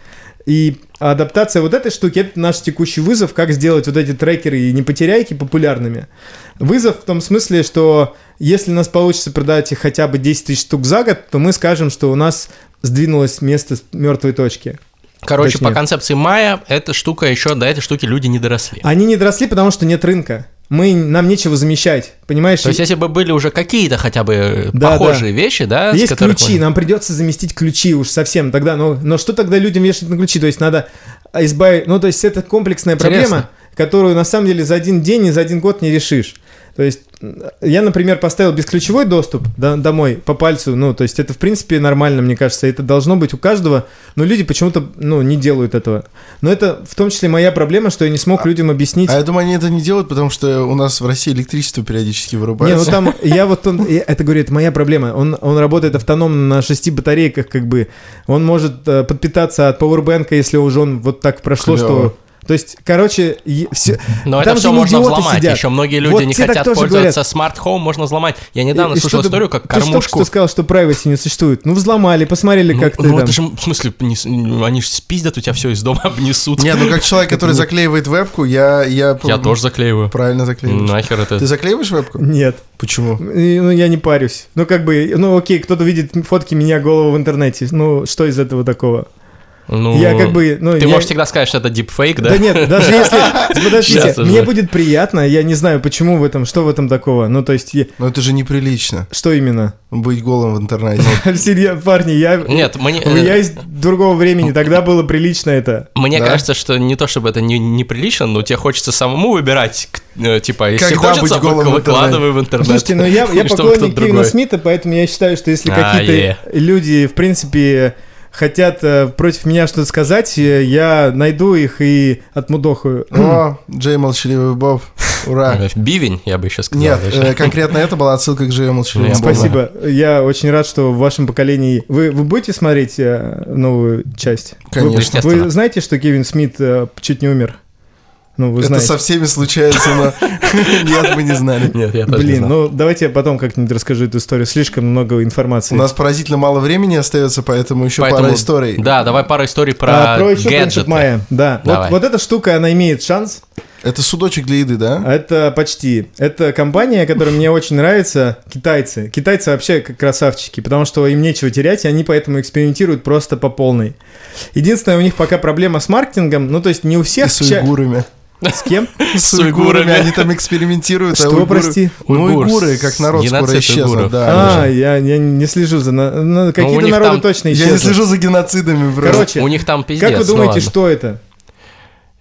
И адаптация вот этой штуки, это наш текущий вызов, как сделать вот эти трекеры и не потеряйки популярными. Вызов в том смысле, что если у нас получится продать хотя бы 10 тысяч штук за год, то мы скажем, что у нас сдвинулось место с мертвой точки. Короче, Точнее. по концепции Майя, эта штука еще до этой штуки люди не доросли. Они не доросли, потому что нет рынка. Мы, нам нечего замещать, понимаешь? То есть, если бы были уже какие-то хотя бы э, Да, похожие вещи, да, Есть ключи, мы- нам придется заместить ключи уж совсем тогда. Но, но что тогда людям вешать на ключи? То есть надо избавить... Ну, то есть это комплексная Интересно. проблема, которую на самом деле за один день и за один год не решишь. То есть я, например, поставил бесключевой доступ до- домой по пальцу, ну, то есть это, в принципе, нормально, мне кажется, это должно быть у каждого, но люди почему-то, ну, не делают этого. Но это в том числе моя проблема, что я не смог людям объяснить. А я думаю, они это не делают, потому что у нас в России электричество периодически Не, ну вырубается. там, я вот, он, я- это говорю, это моя проблема. Он, он работает автономно на шести батарейках, как бы. Он может э, подпитаться от пауэрбэнка, если уже он вот так прошло, Клёво. что... То есть, короче, все... Но там это все можно взломать. сидят. Еще многие люди Вот не хотят пользоваться smart home, можно взломать. Я недавно И- и ты- историю, как Ты кормушку. что сказал, что privacy не существует? Ну, взломали, посмотрели, Ну, как ты ну, там... это же, в смысле, не с- ну, они же спиздят у тебя все из дома, обнесут. Не, ну как человек, который заклеивает вебку, я... Я, Я тоже заклеиваю. Правильно заклеиваешь. Нахер это. Ты заклеиваешь вебку? Нет, Почему? Ну, я не парюсь. Ну, как бы, ну, окей, кто-то видит фотки меня голову в интернете. Ну, что из этого такого? Ну, Я как бы, ну, Ты я- можешь всегда сказать, что это дипфейк, да? Да нет, даже если... Подождите, мне будет приятно, я не знаю, почему в этом, что в этом такого. Ну, то есть, Ну это же неприлично, что именно? быть голым в интернете. Серьезно, парни, я... Нет, мне, Я из другого времени, тогда было прилично это. мне кажется, что не то чтобы это не, неприлично, но тебе хочется самому выбирать, э, типа, если Когда хочется, быть голым в вы- выкладывай в интернет. Слушайте, ну я, поклонник Кевина. Смита, поэтому я считаю, что если А, какие-то люди, в принципе, хотят э, против меня что-то сказать, э, я найду их и отмудохаю. О, Джей Молчаливый Боб, ура. Э, Бивень, я бы еще сказал. Нет, э, конкретно это была отсылка к Джею Молчаливому. Спасибо. Я очень рад, что в вашем поколении... Вы, вы будете смотреть новую часть? Конечно. Вы, вы знаете, что Кевин Смит чуть не умер? Ну, вы Это знаете. со всеми случается, но нет, мы не знали. Нет, я тоже не Блин, знал. ну давайте я потом как-нибудь расскажу эту историю. Слишком много информации. У нас поразительно мало времени остается, поэтому еще Поэтому- пара историй. Да, давай пару историй про, а, про еще гаджеты. Майя. Да. Вот, эта штука, она имеет шанс. Это судочек для еды, да? Это почти. Это компания, которая мне очень нравится. Китайцы. Китайцы вообще как красавчики, потому что им нечего терять, и они поэтому экспериментируют просто по полной. Единственная у них пока проблема с маркетингом, ну то есть не у И всех... с ча- уйгурами. С кем? С уйгурами. уйгурами. Они там экспериментируют. а Что, уйгуры- прости? Ну, Уйгур, уйгуры, как народ скоро геноцид исчезнут. уйгуров. Да, А, я, я не слежу за... на- на- у Какие-то народы там- точно Я не исчезнут. слежу за геноцидами просто. Короче, У них там пиздец. как вы ну думаете, ладно. что это?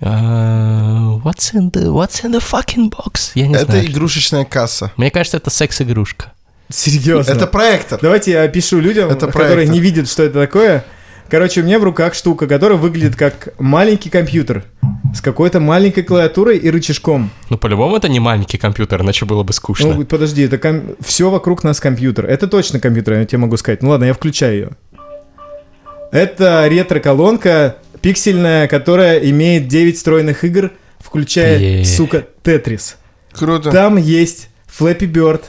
А, What's in the What's in the fucking box? Я не Это знаю. игрушечная касса. Мне кажется, это секс-игрушка. Серьезно? Это проектор. Давайте я опишу людям, Это которые не видят, что это такое. Короче, у меня в руках штука, которая выглядит как маленький компьютер с какой-то маленькой клавиатурой и рычажком. Ну, по-любому, это не маленький компьютер, иначе было бы скучно. Ну, подожди, это все вокруг нас компьютер. Это точно компьютер, я тебе могу сказать. Ну ладно, я включаю ее. Это ретро-колонка пиксельная, которая имеет 9 встроенных игр, включая, Е. сука, Тетрис. Круто. Там есть Flappy Bird,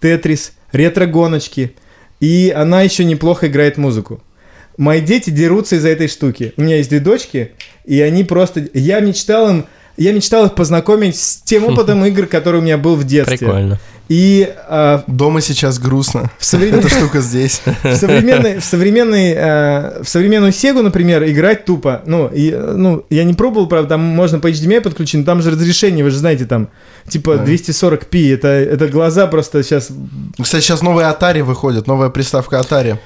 Тетрис, ретро-гоночки. И она еще неплохо играет музыку. Мои дети дерутся из-за этой штуки. У меня есть две дочки, и они просто... Я мечтал им... Я мечтал их познакомить с тем опытом игр, который у меня был в детстве. Прикольно. И а, Дома сейчас грустно. в, современ- Эта штука здесь. в современной, в современной, э, в современную Сегу, например, играть тупо. Ну, и, э, ну, я не пробовал, правда, там можно по HDMI подключить, но там же разрешение, вы же знаете, там, типа Да. 240p, это, это глаза просто сейчас... Кстати, сейчас новые Atari выходят, новая приставка Atari.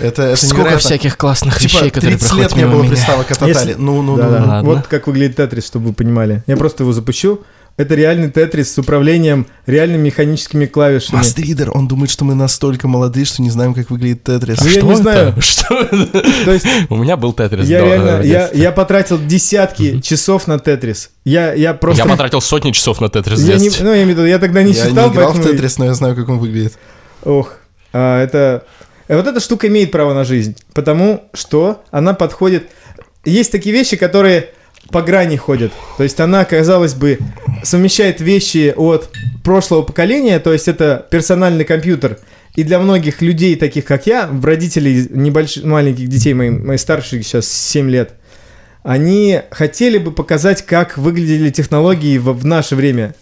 Это, это Сколько невероятно. всяких классных Типа, вещей, которые 30 проходят лет не было меня. приставок от Если- Atari. Ну, ну, Да, ну. да. ладно. Вот как выглядит Тетрис, чтобы вы понимали. Я просто его запущу. Это реальный Тетрис с управлением реальными механическими клавишами. Мастридер, он думает, что мы настолько молодые, что не знаем, как выглядит Тетрис. Ну, я Что не это? знаю. Что? То есть У меня был Тетрис я до- реально, в я, я потратил десятки часов на Тетрис. Я, я просто... Я потратил сотни часов на Тетрис в Я не, ну, я имею в виду, я тогда не Я считал, не играл в поэтому- Тетрис, но я знаю, как он выглядит. Ох, а, это... э, Вот эта штука имеет право на жизнь, потому что она подходит... Есть такие вещи, которые по грани ходят. То есть она, казалось бы, совмещает вещи от прошлого поколения, то есть это персональный компьютер. И для многих людей, таких как я, родителей небольших, маленьких детей, мои, мои старшие сейчас 7 лет, они хотели бы показать, как выглядели технологии в, в наше время.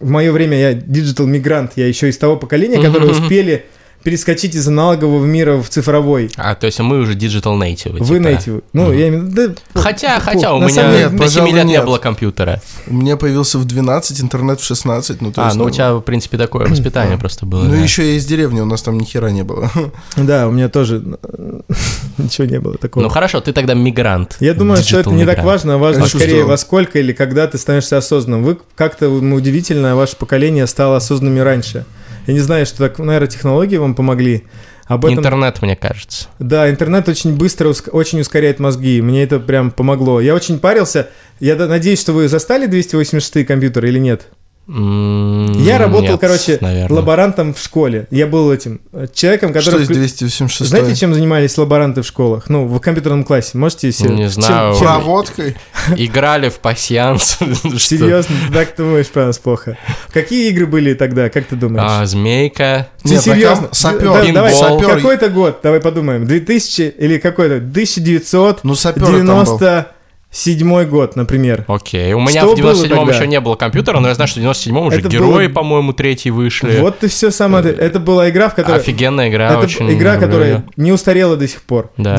В мое время я digital мигрант, я еще из того поколения, которые успели перескочить из аналогового мира в цифровой. А, то есть мы уже digital native. Вы типа. native. Ну, Мгм. я имею в виду... да, Хотя, фу, хотя у меня самом Нет, до 7 пожалуй, лет не нет. было компьютера. У меня появился в 12, интернет в 16. Ну, то А, есть, ну у тебя, в принципе, такое воспитание просто было. Ну, да. еще я из деревни, у нас там ни хера не было. Да, у меня тоже ничего не было такого. Ну хорошо, ты тогда мигрант. Я думаю, что это не так важно, а важно скорее во сколько или когда ты становишься осознанным. Вы как-то удивительно, ваше поколение стало осознанными раньше. Я не знаю, что так, наверное, технологии вам помогли. Об этом... Интернет, мне кажется. Да, интернет очень быстро, очень ускоряет мозги. Мне это прям помогло. Я очень парился. Я надеюсь, что вы застали 286 компьютеры или нет? Я работал, нет, короче, наверное. лаборантом в школе. Я был этим э, человеком, Что который... из вклю- 286? Знаете, чем занимались лаборанты в школах? Ну, в компьютерном классе. Можете себе... Не знаю. чем- Проводкой? Играли в пассианс. Что? Серьезно, ты так думаешь про нас плохо? Какие игры были тогда, как ты думаешь? А, Змейка. Ты на серьезно? сапер, Да, давай, сапер. какой-то год, давай подумаем. 2000 или какой-то? 1997 Ну, сапер там был. Год, например. Окей. У меня Что в было 97-м тогда? еще не было компьютера, но я знаю, что в 97-м уже Это герои, было- по-моему, третий вышли. Вот и все самое. Это была игра, в которой... Офигенная игра, Это очень игра, люблю которая не устарела до сих пор. Да.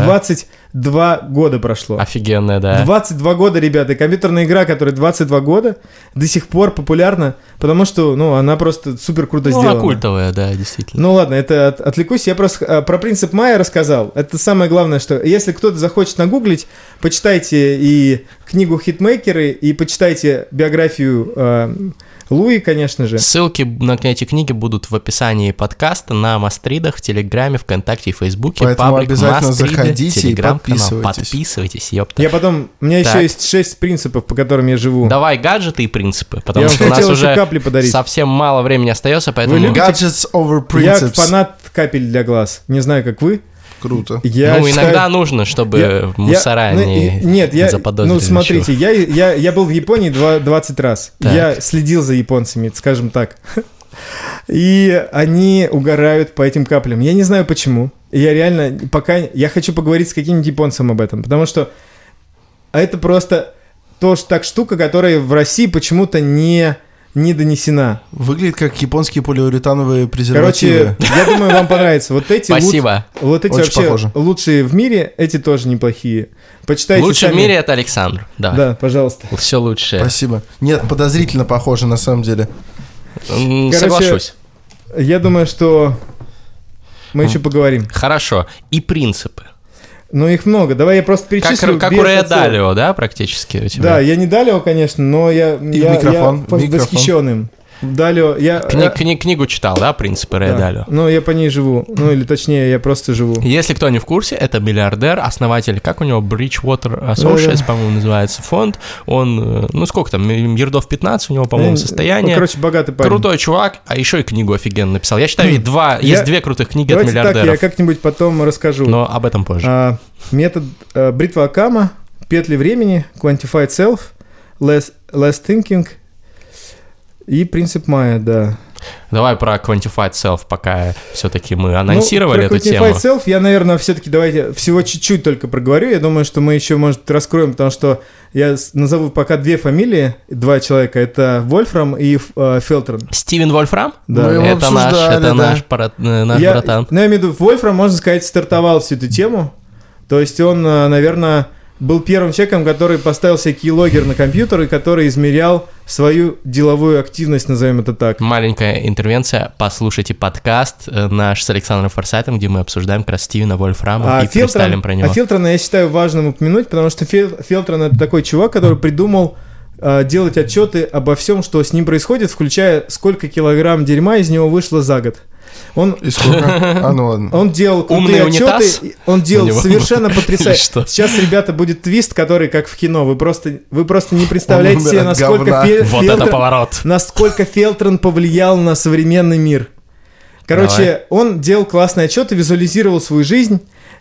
22 года прошло. Офигенная, да. 22 года, ребята, компьютерная игра, которая 22 года, до сих пор популярна, потому что, ну, она просто супер круто Ну, сделана. а культовая, да, действительно. Ну ладно, это от- отвлекусь. Я просто э, про принцип Майя рассказал. Это самое главное, что если кто-то захочет нагуглить, почитайте и книгу «Хитмейкеры», и почитайте биографию э, Луи, конечно же. Ссылки на эти книги будут в описании подкаста на Мастридах, в Телеграме, ВКонтакте и Фейсбуке. Поэтому Паблик обязательно Мастриды, заходите и подписывайтесь. Подписывайтесь, ёпта. Я потом... У меня Так. еще есть шесть принципов, по которым я живу. Давай гаджеты и принципы, я потому вам что у нас уже капли подарить. совсем мало времени остается, поэтому... любите- Gadgets over Я principles. фанат капель для глаз. Не знаю, как вы. Круто. Я ну, считаю- иногда нужно, чтобы Я- мусора я- ну, не и- Нет, я... заподозрили Ну, смотрите, я, я, я был в Японии два- 20 раз. Так. Я следил за японцами, скажем так. И они угорают по этим каплям. Я не знаю почему. Я реально пока... Я хочу поговорить с каким-нибудь японцем об этом, потому что это просто то, так штука, которая в России почему-то не, не донесена. Выглядит как японские полиуретановые Короче, презервативы. я думаю, вам понравится. Вот эти Спасибо. Вот эти Очень вообще похоже. лучшие в мире, эти тоже неплохие. Почитайте Лучший в сами. мире это Александр. Да. Да, пожалуйста. Все лучшее. Спасибо. Нет, подозрительно похоже на самом деле. Короче, Соглашусь. Я думаю, что мы еще поговорим. Хорошо. И принципы. Но их много. Давай я просто Как, перечислю. как без у Рэя. Далио, да, практически у тебя? Да, я не Далио, конечно, но я, в я, я микрофон. восхищен им. Далио, я... Кни- э, кни- книгу читал, да, принципы Рэя да. Далио? Ну, я по ней живу. Ну, или точнее, я просто живу. Если кто не в курсе, это миллиардер, основатель, как у него, Bridgewater Associates, Да-да. по-моему, называется фонд. Он, э, ну сколько там, миллиардов 15 у него, по-моему, Ну, состояние. короче, богатый парень. Крутой чувак, а еще и книгу офигенно написал. Я считаю, и два, Я- есть две крутых книги от Давайте так, я миллиардеров. как-нибудь потом расскажу. Но об этом позже. А, метод а, бритва Акама, петли времени, quantified self, less, less thinking и принцип Майя, да. Давай про Quantified Self, пока все-таки мы анонсировали ну, про эту Quantified тему. Self я, наверное, все-таки давайте всего чуть-чуть только проговорю. Я думаю, что мы еще, может, раскроем, потому что я назову пока две фамилии, два человека. Это Вольфрам и э, Фелтрон. Стивен Вольфрам? Да. Мы его это наш, это да. наш, брат- э, наш я, братан. Ну, я имею в виду, Вольфрам, можно сказать, стартовал всю эту тему. То есть он, э, наверное, был первым человеком, который поставил себе keylogger на компьютер и который измерял свою деловую активность, назовем это так. Маленькая интервенция. Послушайте подкаст э, наш с Александром Форсайтом, где мы обсуждаем как раз Стивена Вольфрама и фристайлим про него. А Филтрона я считаю важным упомянуть, потому что Фил, Филтрон это такой чувак, который придумал э, делать отчеты обо всем, что с ним происходит, включая сколько килограмм дерьма из него вышло за год. Он, И сколько? А, ну ладно. он делал Умный унитаз? отчеты, он делал него совершенно потрясающе. Сейчас, ребята, будет твист, который как в кино. Вы просто, вы просто не представляете себе, насколько. Фе- Вот это поворот. насколько Фелтрон повлиял на современный мир. Короче, он делал классные отчеты, визуализировал свою жизнь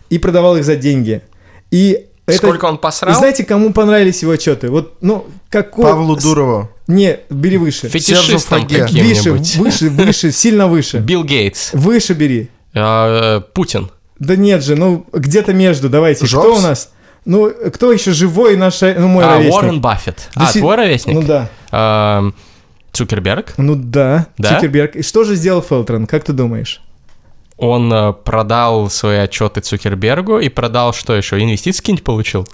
и продавал их за деньги. И это... Сколько он И посрал? знаете, кому понравились его отчеты? Вот, ну, какой... Павлу Дурову. Не, бери выше. Фетишистом Фаге. Выше, выше, выше, сильно выше. Билл Гейтс. Выше бери. Э, Путин. Да нет же, ну где-то между, давайте. Кто у нас? Ну, кто еще живой наш, ну, мой А, ровесник? Уоррен Баффет. Да А, си- твой ровесник? Ну да. Эм, Цукерберг. Ну да. Да? Цукерберг. И что же сделал Фелтрон, как ты думаешь? Он э, продал свои отчеты Цукербергу и продал что еще? Инвестиции какие-нибудь получил?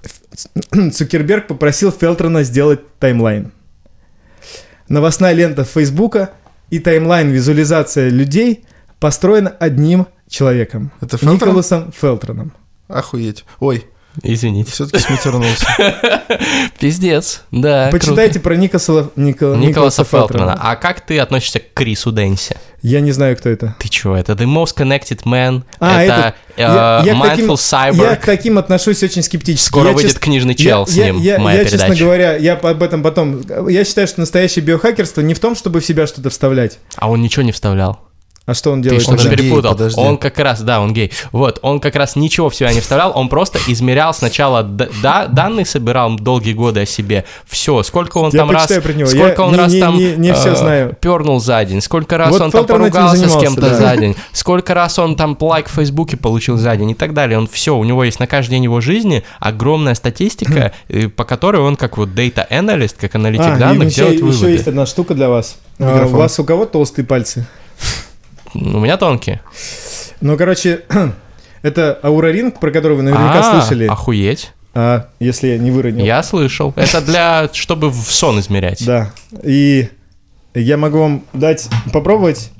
Цукерберг попросил Фелтрона сделать таймлайн. Новостная лента Фейсбука и таймлайн визуализация людей построена одним человеком. Это Фелтрон? Николасом Фелтроном. Охуеть. Ой, Извините. все-таки сматернулся. Пиздец, да. Почитайте про Никоса, Нико- круто. Николаса Фелтрона. А как ты относишься к Крису Дэнси? Я не знаю, кто это. Ты чего? Это The Most Connected Man. А, это это- э, я- я таким- Mindful Cyborg. Я к таким отношусь очень скептически. Скоро Я, выйдет чест- книжный чел с я, ним, я, моя я, честно передача. говоря, я об этом потом... Я считаю, что настоящее биохакерство не в том, чтобы в себя что-то вставлять. А он ничего не вставлял. А что он Ты делает? что-то же гей, перепутал. подожди. он как раз, да, он гей. Вот, он как раз ничего в себя не вставлял, он просто измерял сначала д- да, данные, собирал долгие годы о себе. Все, сколько он Я там раз, про него. сколько Я он не- раз не- там не- не всё знаю. пернул за день, сколько раз Вот он там поругался с кем-то да. за день, сколько раз он там лайк в Фейсбуке получил за день и так далее. Он все, у него есть на каждый день его жизни огромная статистика, э, по которой он как вот data analyst, как аналитик А, и данных еще, делает еще выводы. есть одна штука для вас. А, У вас у кого толстые пальцы? У меня тонкие. Ну, короче, это аураринг, про который вы наверняка А, слышали. Охуеть. А, если я не выронил. Я слышал. Это для, чтобы в сон измерять. Да. И я могу вам дать попробовать.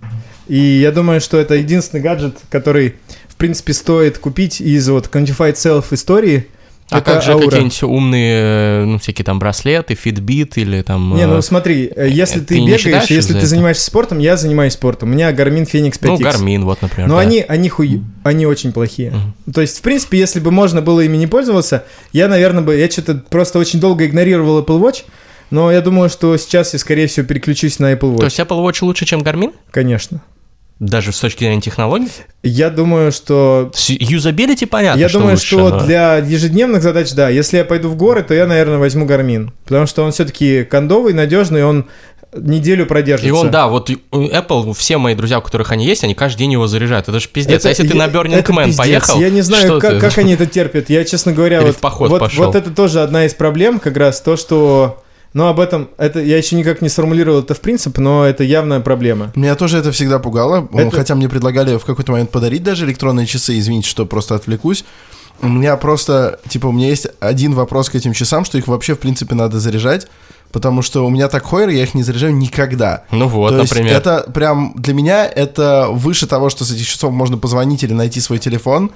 И я думаю, что это единственный гаджет, который, в принципе, стоит купить из вот Quantified Self истории. А Это как же аура. какие-нибудь умные, э, ну, всякие там браслеты, Fitbit или там... Не, э, ну смотри, э, если э, ты ты бегаешь, если ты этого? занимаешься спортом, я занимаюсь спортом. У меня Garmin Fenix 5X. ну, Garmin, вот, например. Но да. они, они, хуй, они очень плохие. То есть, в принципе, если бы можно было ими не пользоваться, я, наверное, бы... Я что-то просто очень долго игнорировал Apple Watch, но я думаю, что сейчас я, скорее всего, переключусь на Apple Watch. То есть Apple Watch лучше, чем Garmin? Конечно. Даже с точки зрения технологий? Я думаю, что... С юзабилити понятно, я что думаю, лучше, что но- для ежедневных задач, да. Если я пойду в горы, то я, наверное, возьму Garmin. Потому что он все-таки кондовый, надежный, он неделю продержится. И он, да, вот у Apple, все мои друзья, у которых они есть, они каждый день его заряжают. Это же пиздец. Это- а если ты я- на Burning Man пиздец. поехал, Я не знаю, как, ты? как они это терпят. Я, честно говоря, Или вот, в поход вот, пошел. вот это тоже одна из проблем, как раз то, что... Ну, об этом, это я еще никак не сформулировал это в принцип, но это явная проблема. Меня тоже это всегда пугало, Это- хотя мне предлагали в какой-то момент подарить даже электронные часы, извините, что просто отвлекусь. У меня просто, типа, у меня есть один вопрос к этим часам, что их вообще, в принципе, надо заряжать, потому что у меня так хойер, я их не заряжаю никогда. Ну вот, То есть например. это прям для меня это выше того, что с этих часов можно позвонить или найти свой телефон.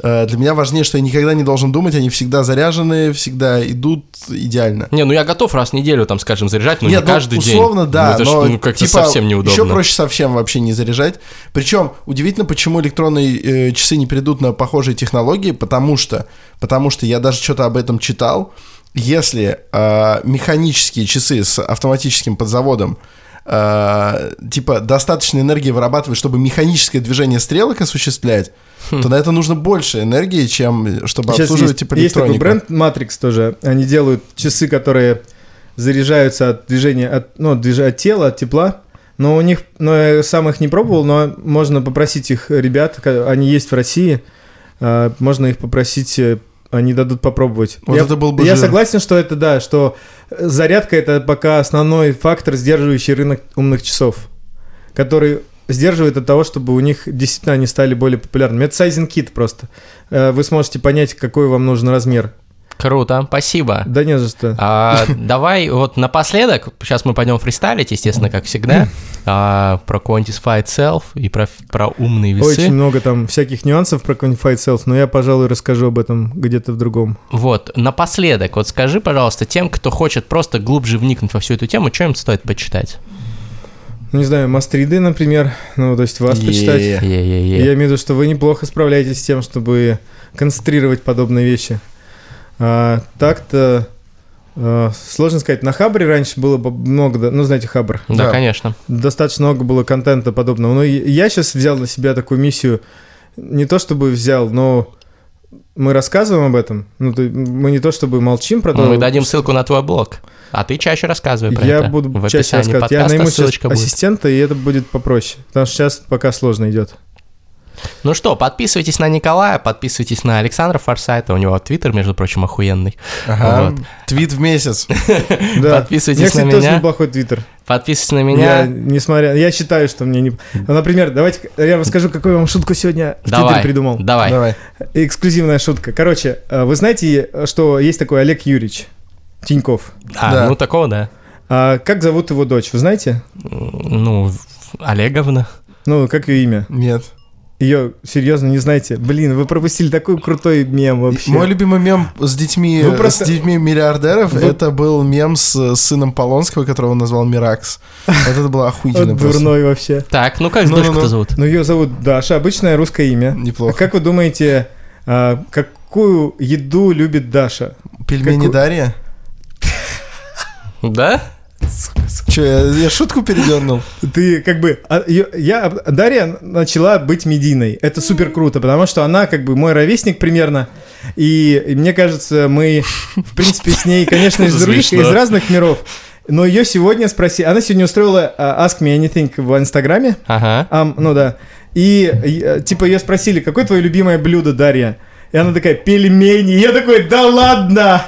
Э, Для меня важнее, что я никогда не должен думать, они всегда заряжены, всегда идут идеально. Не, ну я готов раз в неделю, там, скажем, заряжать, но Нет, не каждый ну, день. условно, да, Ну, это ж, но ну, как-то типа, совсем неудобно. Еще проще совсем вообще не заряжать. Причем удивительно, почему электронные э, часы не перейдут на похожие технологии, потому что, потому что я даже что-то об этом читал. Если э, механические часы с автоматическим подзаводом э, типа достаточно энергии вырабатывают, чтобы механическое движение стрелок осуществлять, то на это нужно больше энергии, чем чтобы Сейчас обслуживать есть, типа есть такой электронику. бренд Matrix тоже. Они делают часы, которые заряжаются от движения, от, ну, от, тела, от тепла. Но у них, но я сам их не пробовал, но можно попросить их ребят, они есть в России, а, можно их попросить, э, они дадут попробовать. Вот я, это был бы я жир. согласен, что это да, что э, зарядка это пока основной фактор, сдерживающий рынок умных часов, который сдерживает от того, чтобы у них действительно они стали более популярными. Это сайзинг кит просто. Э, Вы сможете понять, какой вам нужен размер. Круто, спасибо. Да не за что. А, давай вот напоследок, сейчас мы пойдем фристайлить, естественно, как всегда, а, про Quantified Self и про, про умные весы. Очень много там всяких нюансов про Quantified Self, но я, пожалуй, расскажу об этом где-то в другом. Вот, напоследок, вот скажи, пожалуйста, тем, кто хочет просто глубже вникнуть во всю эту тему, что им стоит почитать? Не знаю, Мастриды, например, ну, то есть вас почитать. Я имею в виду, что вы неплохо справляетесь с тем, чтобы концентрировать подобные вещи. А, так-то а, сложно сказать. На Хабре раньше было бы много, ну, знаете, Хабр. Да, Да. конечно. Достаточно много было контента подобного. Но и- я сейчас взял на себя такую миссию. Не то чтобы взял, но мы рассказываем об этом. Ну, мы не то чтобы молчим про то. Мы дадим ссылку на твой блог, а ты чаще рассказывай про Я это. буду в чаще рассказывать. Я найму сейчас будет. ассистента, и это будет попроще. Потому что сейчас пока сложно идет. Ну что, подписывайтесь на Николая, подписывайтесь на Александра Форсайта, у него твиттер, между прочим, охуенный. Ага. Вот. Твит в месяц. Подписывайтесь У меня, на тоже меня. неплохой твиттер. Подписывайтесь на Я, меня. несмотря... Я считаю, что мне не... Ну, Например, давайте я расскажу, какую я вам шутку сегодня в Давай, Твиттере придумал. давай. Давай. Эксклюзивная шутка. Короче, э, вы знаете, что есть такой Олег Юрьевич Тиньков? А, Да. ну такого, да. А как зовут его дочь, вы знаете? Ну, Олеговна. Ну, как ее имя? Нет. Ее серьезно не знаете? Блин, вы пропустили такой крутой мем вообще. Мой любимый мем с детьми, Вы просто- с детьми миллиардеров, Вы- это был мем с сыном Полонского, которого он назвал Миракс. Это было охуительно просто. дурной вообще. Так, ну как дочку-то зовут? Ну, ее зовут Даша, обычное русское имя. А Неплохо. как вы думаете, а, какую еду любит Даша? Пельмени Дарья? Да? Че, я, я шутку передернул? Ты как бы... а, я, Дарья начала быть медийной. Это супер круто, потому что она как бы мой ровесник примерно. И, и мне кажется, мы, в принципе, с ней, конечно, из других, из разных миров. Но ее сегодня спросили... Она сегодня устроила а, Ask Me Anything в Инстаграме. Ага. Ам, ну да. И, и, э, типа ее спросили, какое твое любимое блюдо, Дарья? И она такая, пельмени. И я такой, да ладно!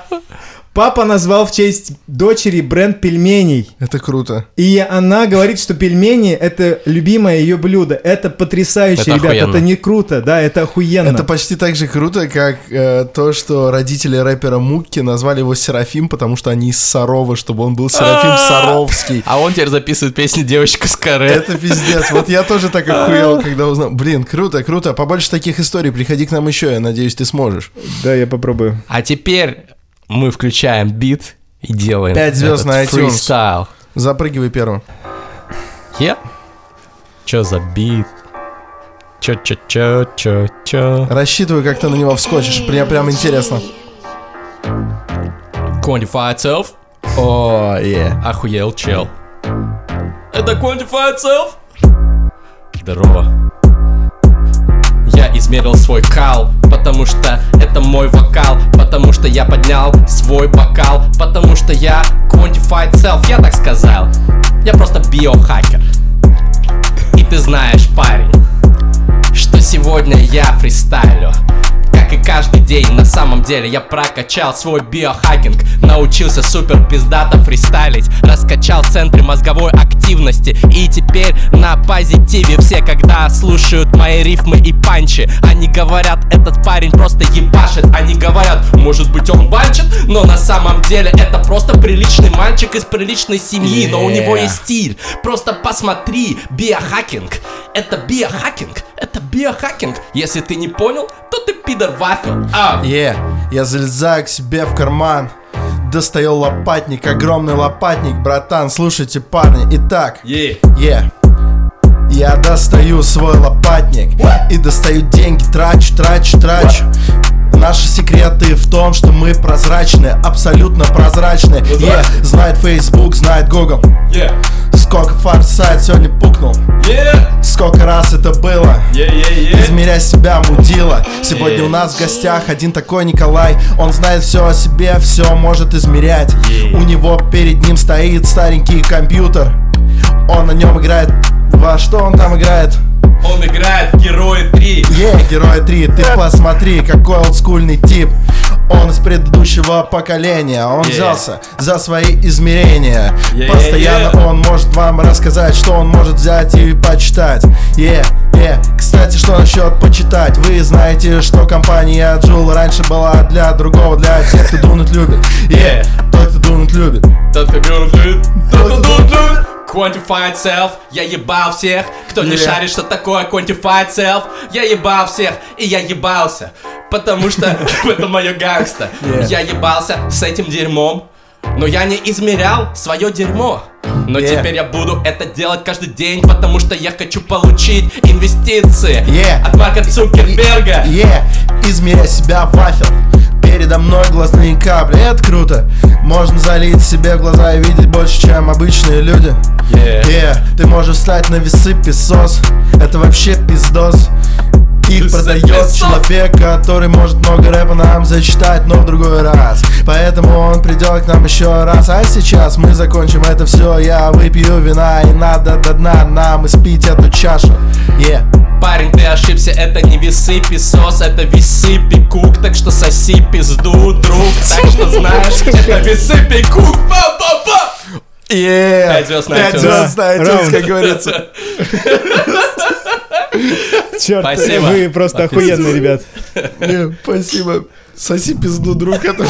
Папа назвал в честь дочери бренд пельменей. Это круто. И она говорит, что пельмени это любимое ее блюдо. Это потрясающе, Это ребят. охуенно. Это не круто, да, это охуенно. Это почти так же круто, как э, то, что родители рэпера Мукки назвали его Серафим, потому что они из Сарова, чтобы он был Серафим Саровский. А он теперь записывает песню «Девочка с каре». Это пиздец. Вот я тоже так охуел, когда узнал. Блин, круто, круто. Побольше таких историй. Приходи к нам еще, я надеюсь, ты сможешь. Да, я попробую. А теперь мы включаем бит и делаем Пять звезд на iTunes. фристайл. Запрыгивай первым. Е? Чё за бит? Чё, чё, чё, чё, чё? Рассчитываю, как ты на него вскочишь. Мне прям интересно. Quantified Self? О, е. Охуел, чел. Это Quantified Self? Здорово. Я измерил свой кал, потому что это мой вокал, потому что я поднял свой бокал, потому что я Quantified Self, я так сказал. Я просто биохакер. И ты знаешь, парень, что сегодня я фристайлю каждый день, на самом деле я прокачал свой биохакинг Научился супер пиздато фристайлить Раскачал центры мозговой активности И теперь на позитиве все, когда слушают мои рифмы и панчи Они говорят, этот парень просто ебашит Они говорят, может быть он банчит Но на самом деле это просто приличный мальчик из приличной семьи Но у него Yeah. есть стиль. Просто посмотри, биохакинг. Это биохакинг. Это биохакинг. Если ты не понял, то ты пидор вафел. А, Е, я залезаю к себе в карман. Достаю лопатник, огромный лопатник, братан, слушайте, парни Итак, е. е. Я достаю свой лопатник И достаю деньги, трачу, трачу, трачу Наши секреты в том, что мы прозрачны, абсолютно прозрачны Е, знает Facebook, знает Google Е. Сколько форсайт сегодня пукнул Е. Сколько раз это было Е. Е. Е. Измеряй себя, мудила Сегодня у нас в гостях один такой Николай Он знает все о себе, все может измерять Е. У него перед ним стоит старенький компьютер Он на нем играет Во что он там играет? Он играет в Герои 3. Е, Герой 3, ты посмотри, какой олдскульный тип Он из предыдущего поколения Он Е. взялся за свои измерения е, Постоянно е. он может вам рассказать, что он может взять и почитать Е, е, кстати Кстати, что насчет почитать? Вы знаете, что компания Джул раньше была для другого, для тех, кто дунуть любит. Yeah, тот, кто дунуть любит. Тот, кто дунуть любит. Тот, кто дунуть любит. Quantified self, я ебал всех Кто не Yeah. шарит, что такое quantified self Я ебал всех, и я ебался Потому что это мое гангста Yeah. Я ебался с этим дерьмом Но я не измерял свое дерьмо но Yeah. теперь я буду это делать каждый день, потому что я хочу получить инвестиции Yeah. от Марка Цукерберга. Yeah, измеряй себя в вафел Передо мной глазные капли, это круто. Можно залить себе в глаза и видеть больше, чем обычные люди. Yeah. Yeah, ты можешь встать на весы песос. Это вообще пиздос. Их продает человек, который может много рэпа нам зачитать, но в другой раз. Поэтому он придет к нам еще раз. А сейчас мы закончим это все Я выпью вина и надо до дна. Нам испить эту чашу. Yeah Парень, ты ошибся, это не весы песос, это весы пикук, так что соси пизду, друг, так что знаешь, это весы пикук, па-па-па! Yeah. Пять звезд на Пять iTunes. звезд на iTunes, как говорится. Черт, Спасибо. вы просто охуенные, ребят. Не, Спасибо. Соси пизду, друг. Это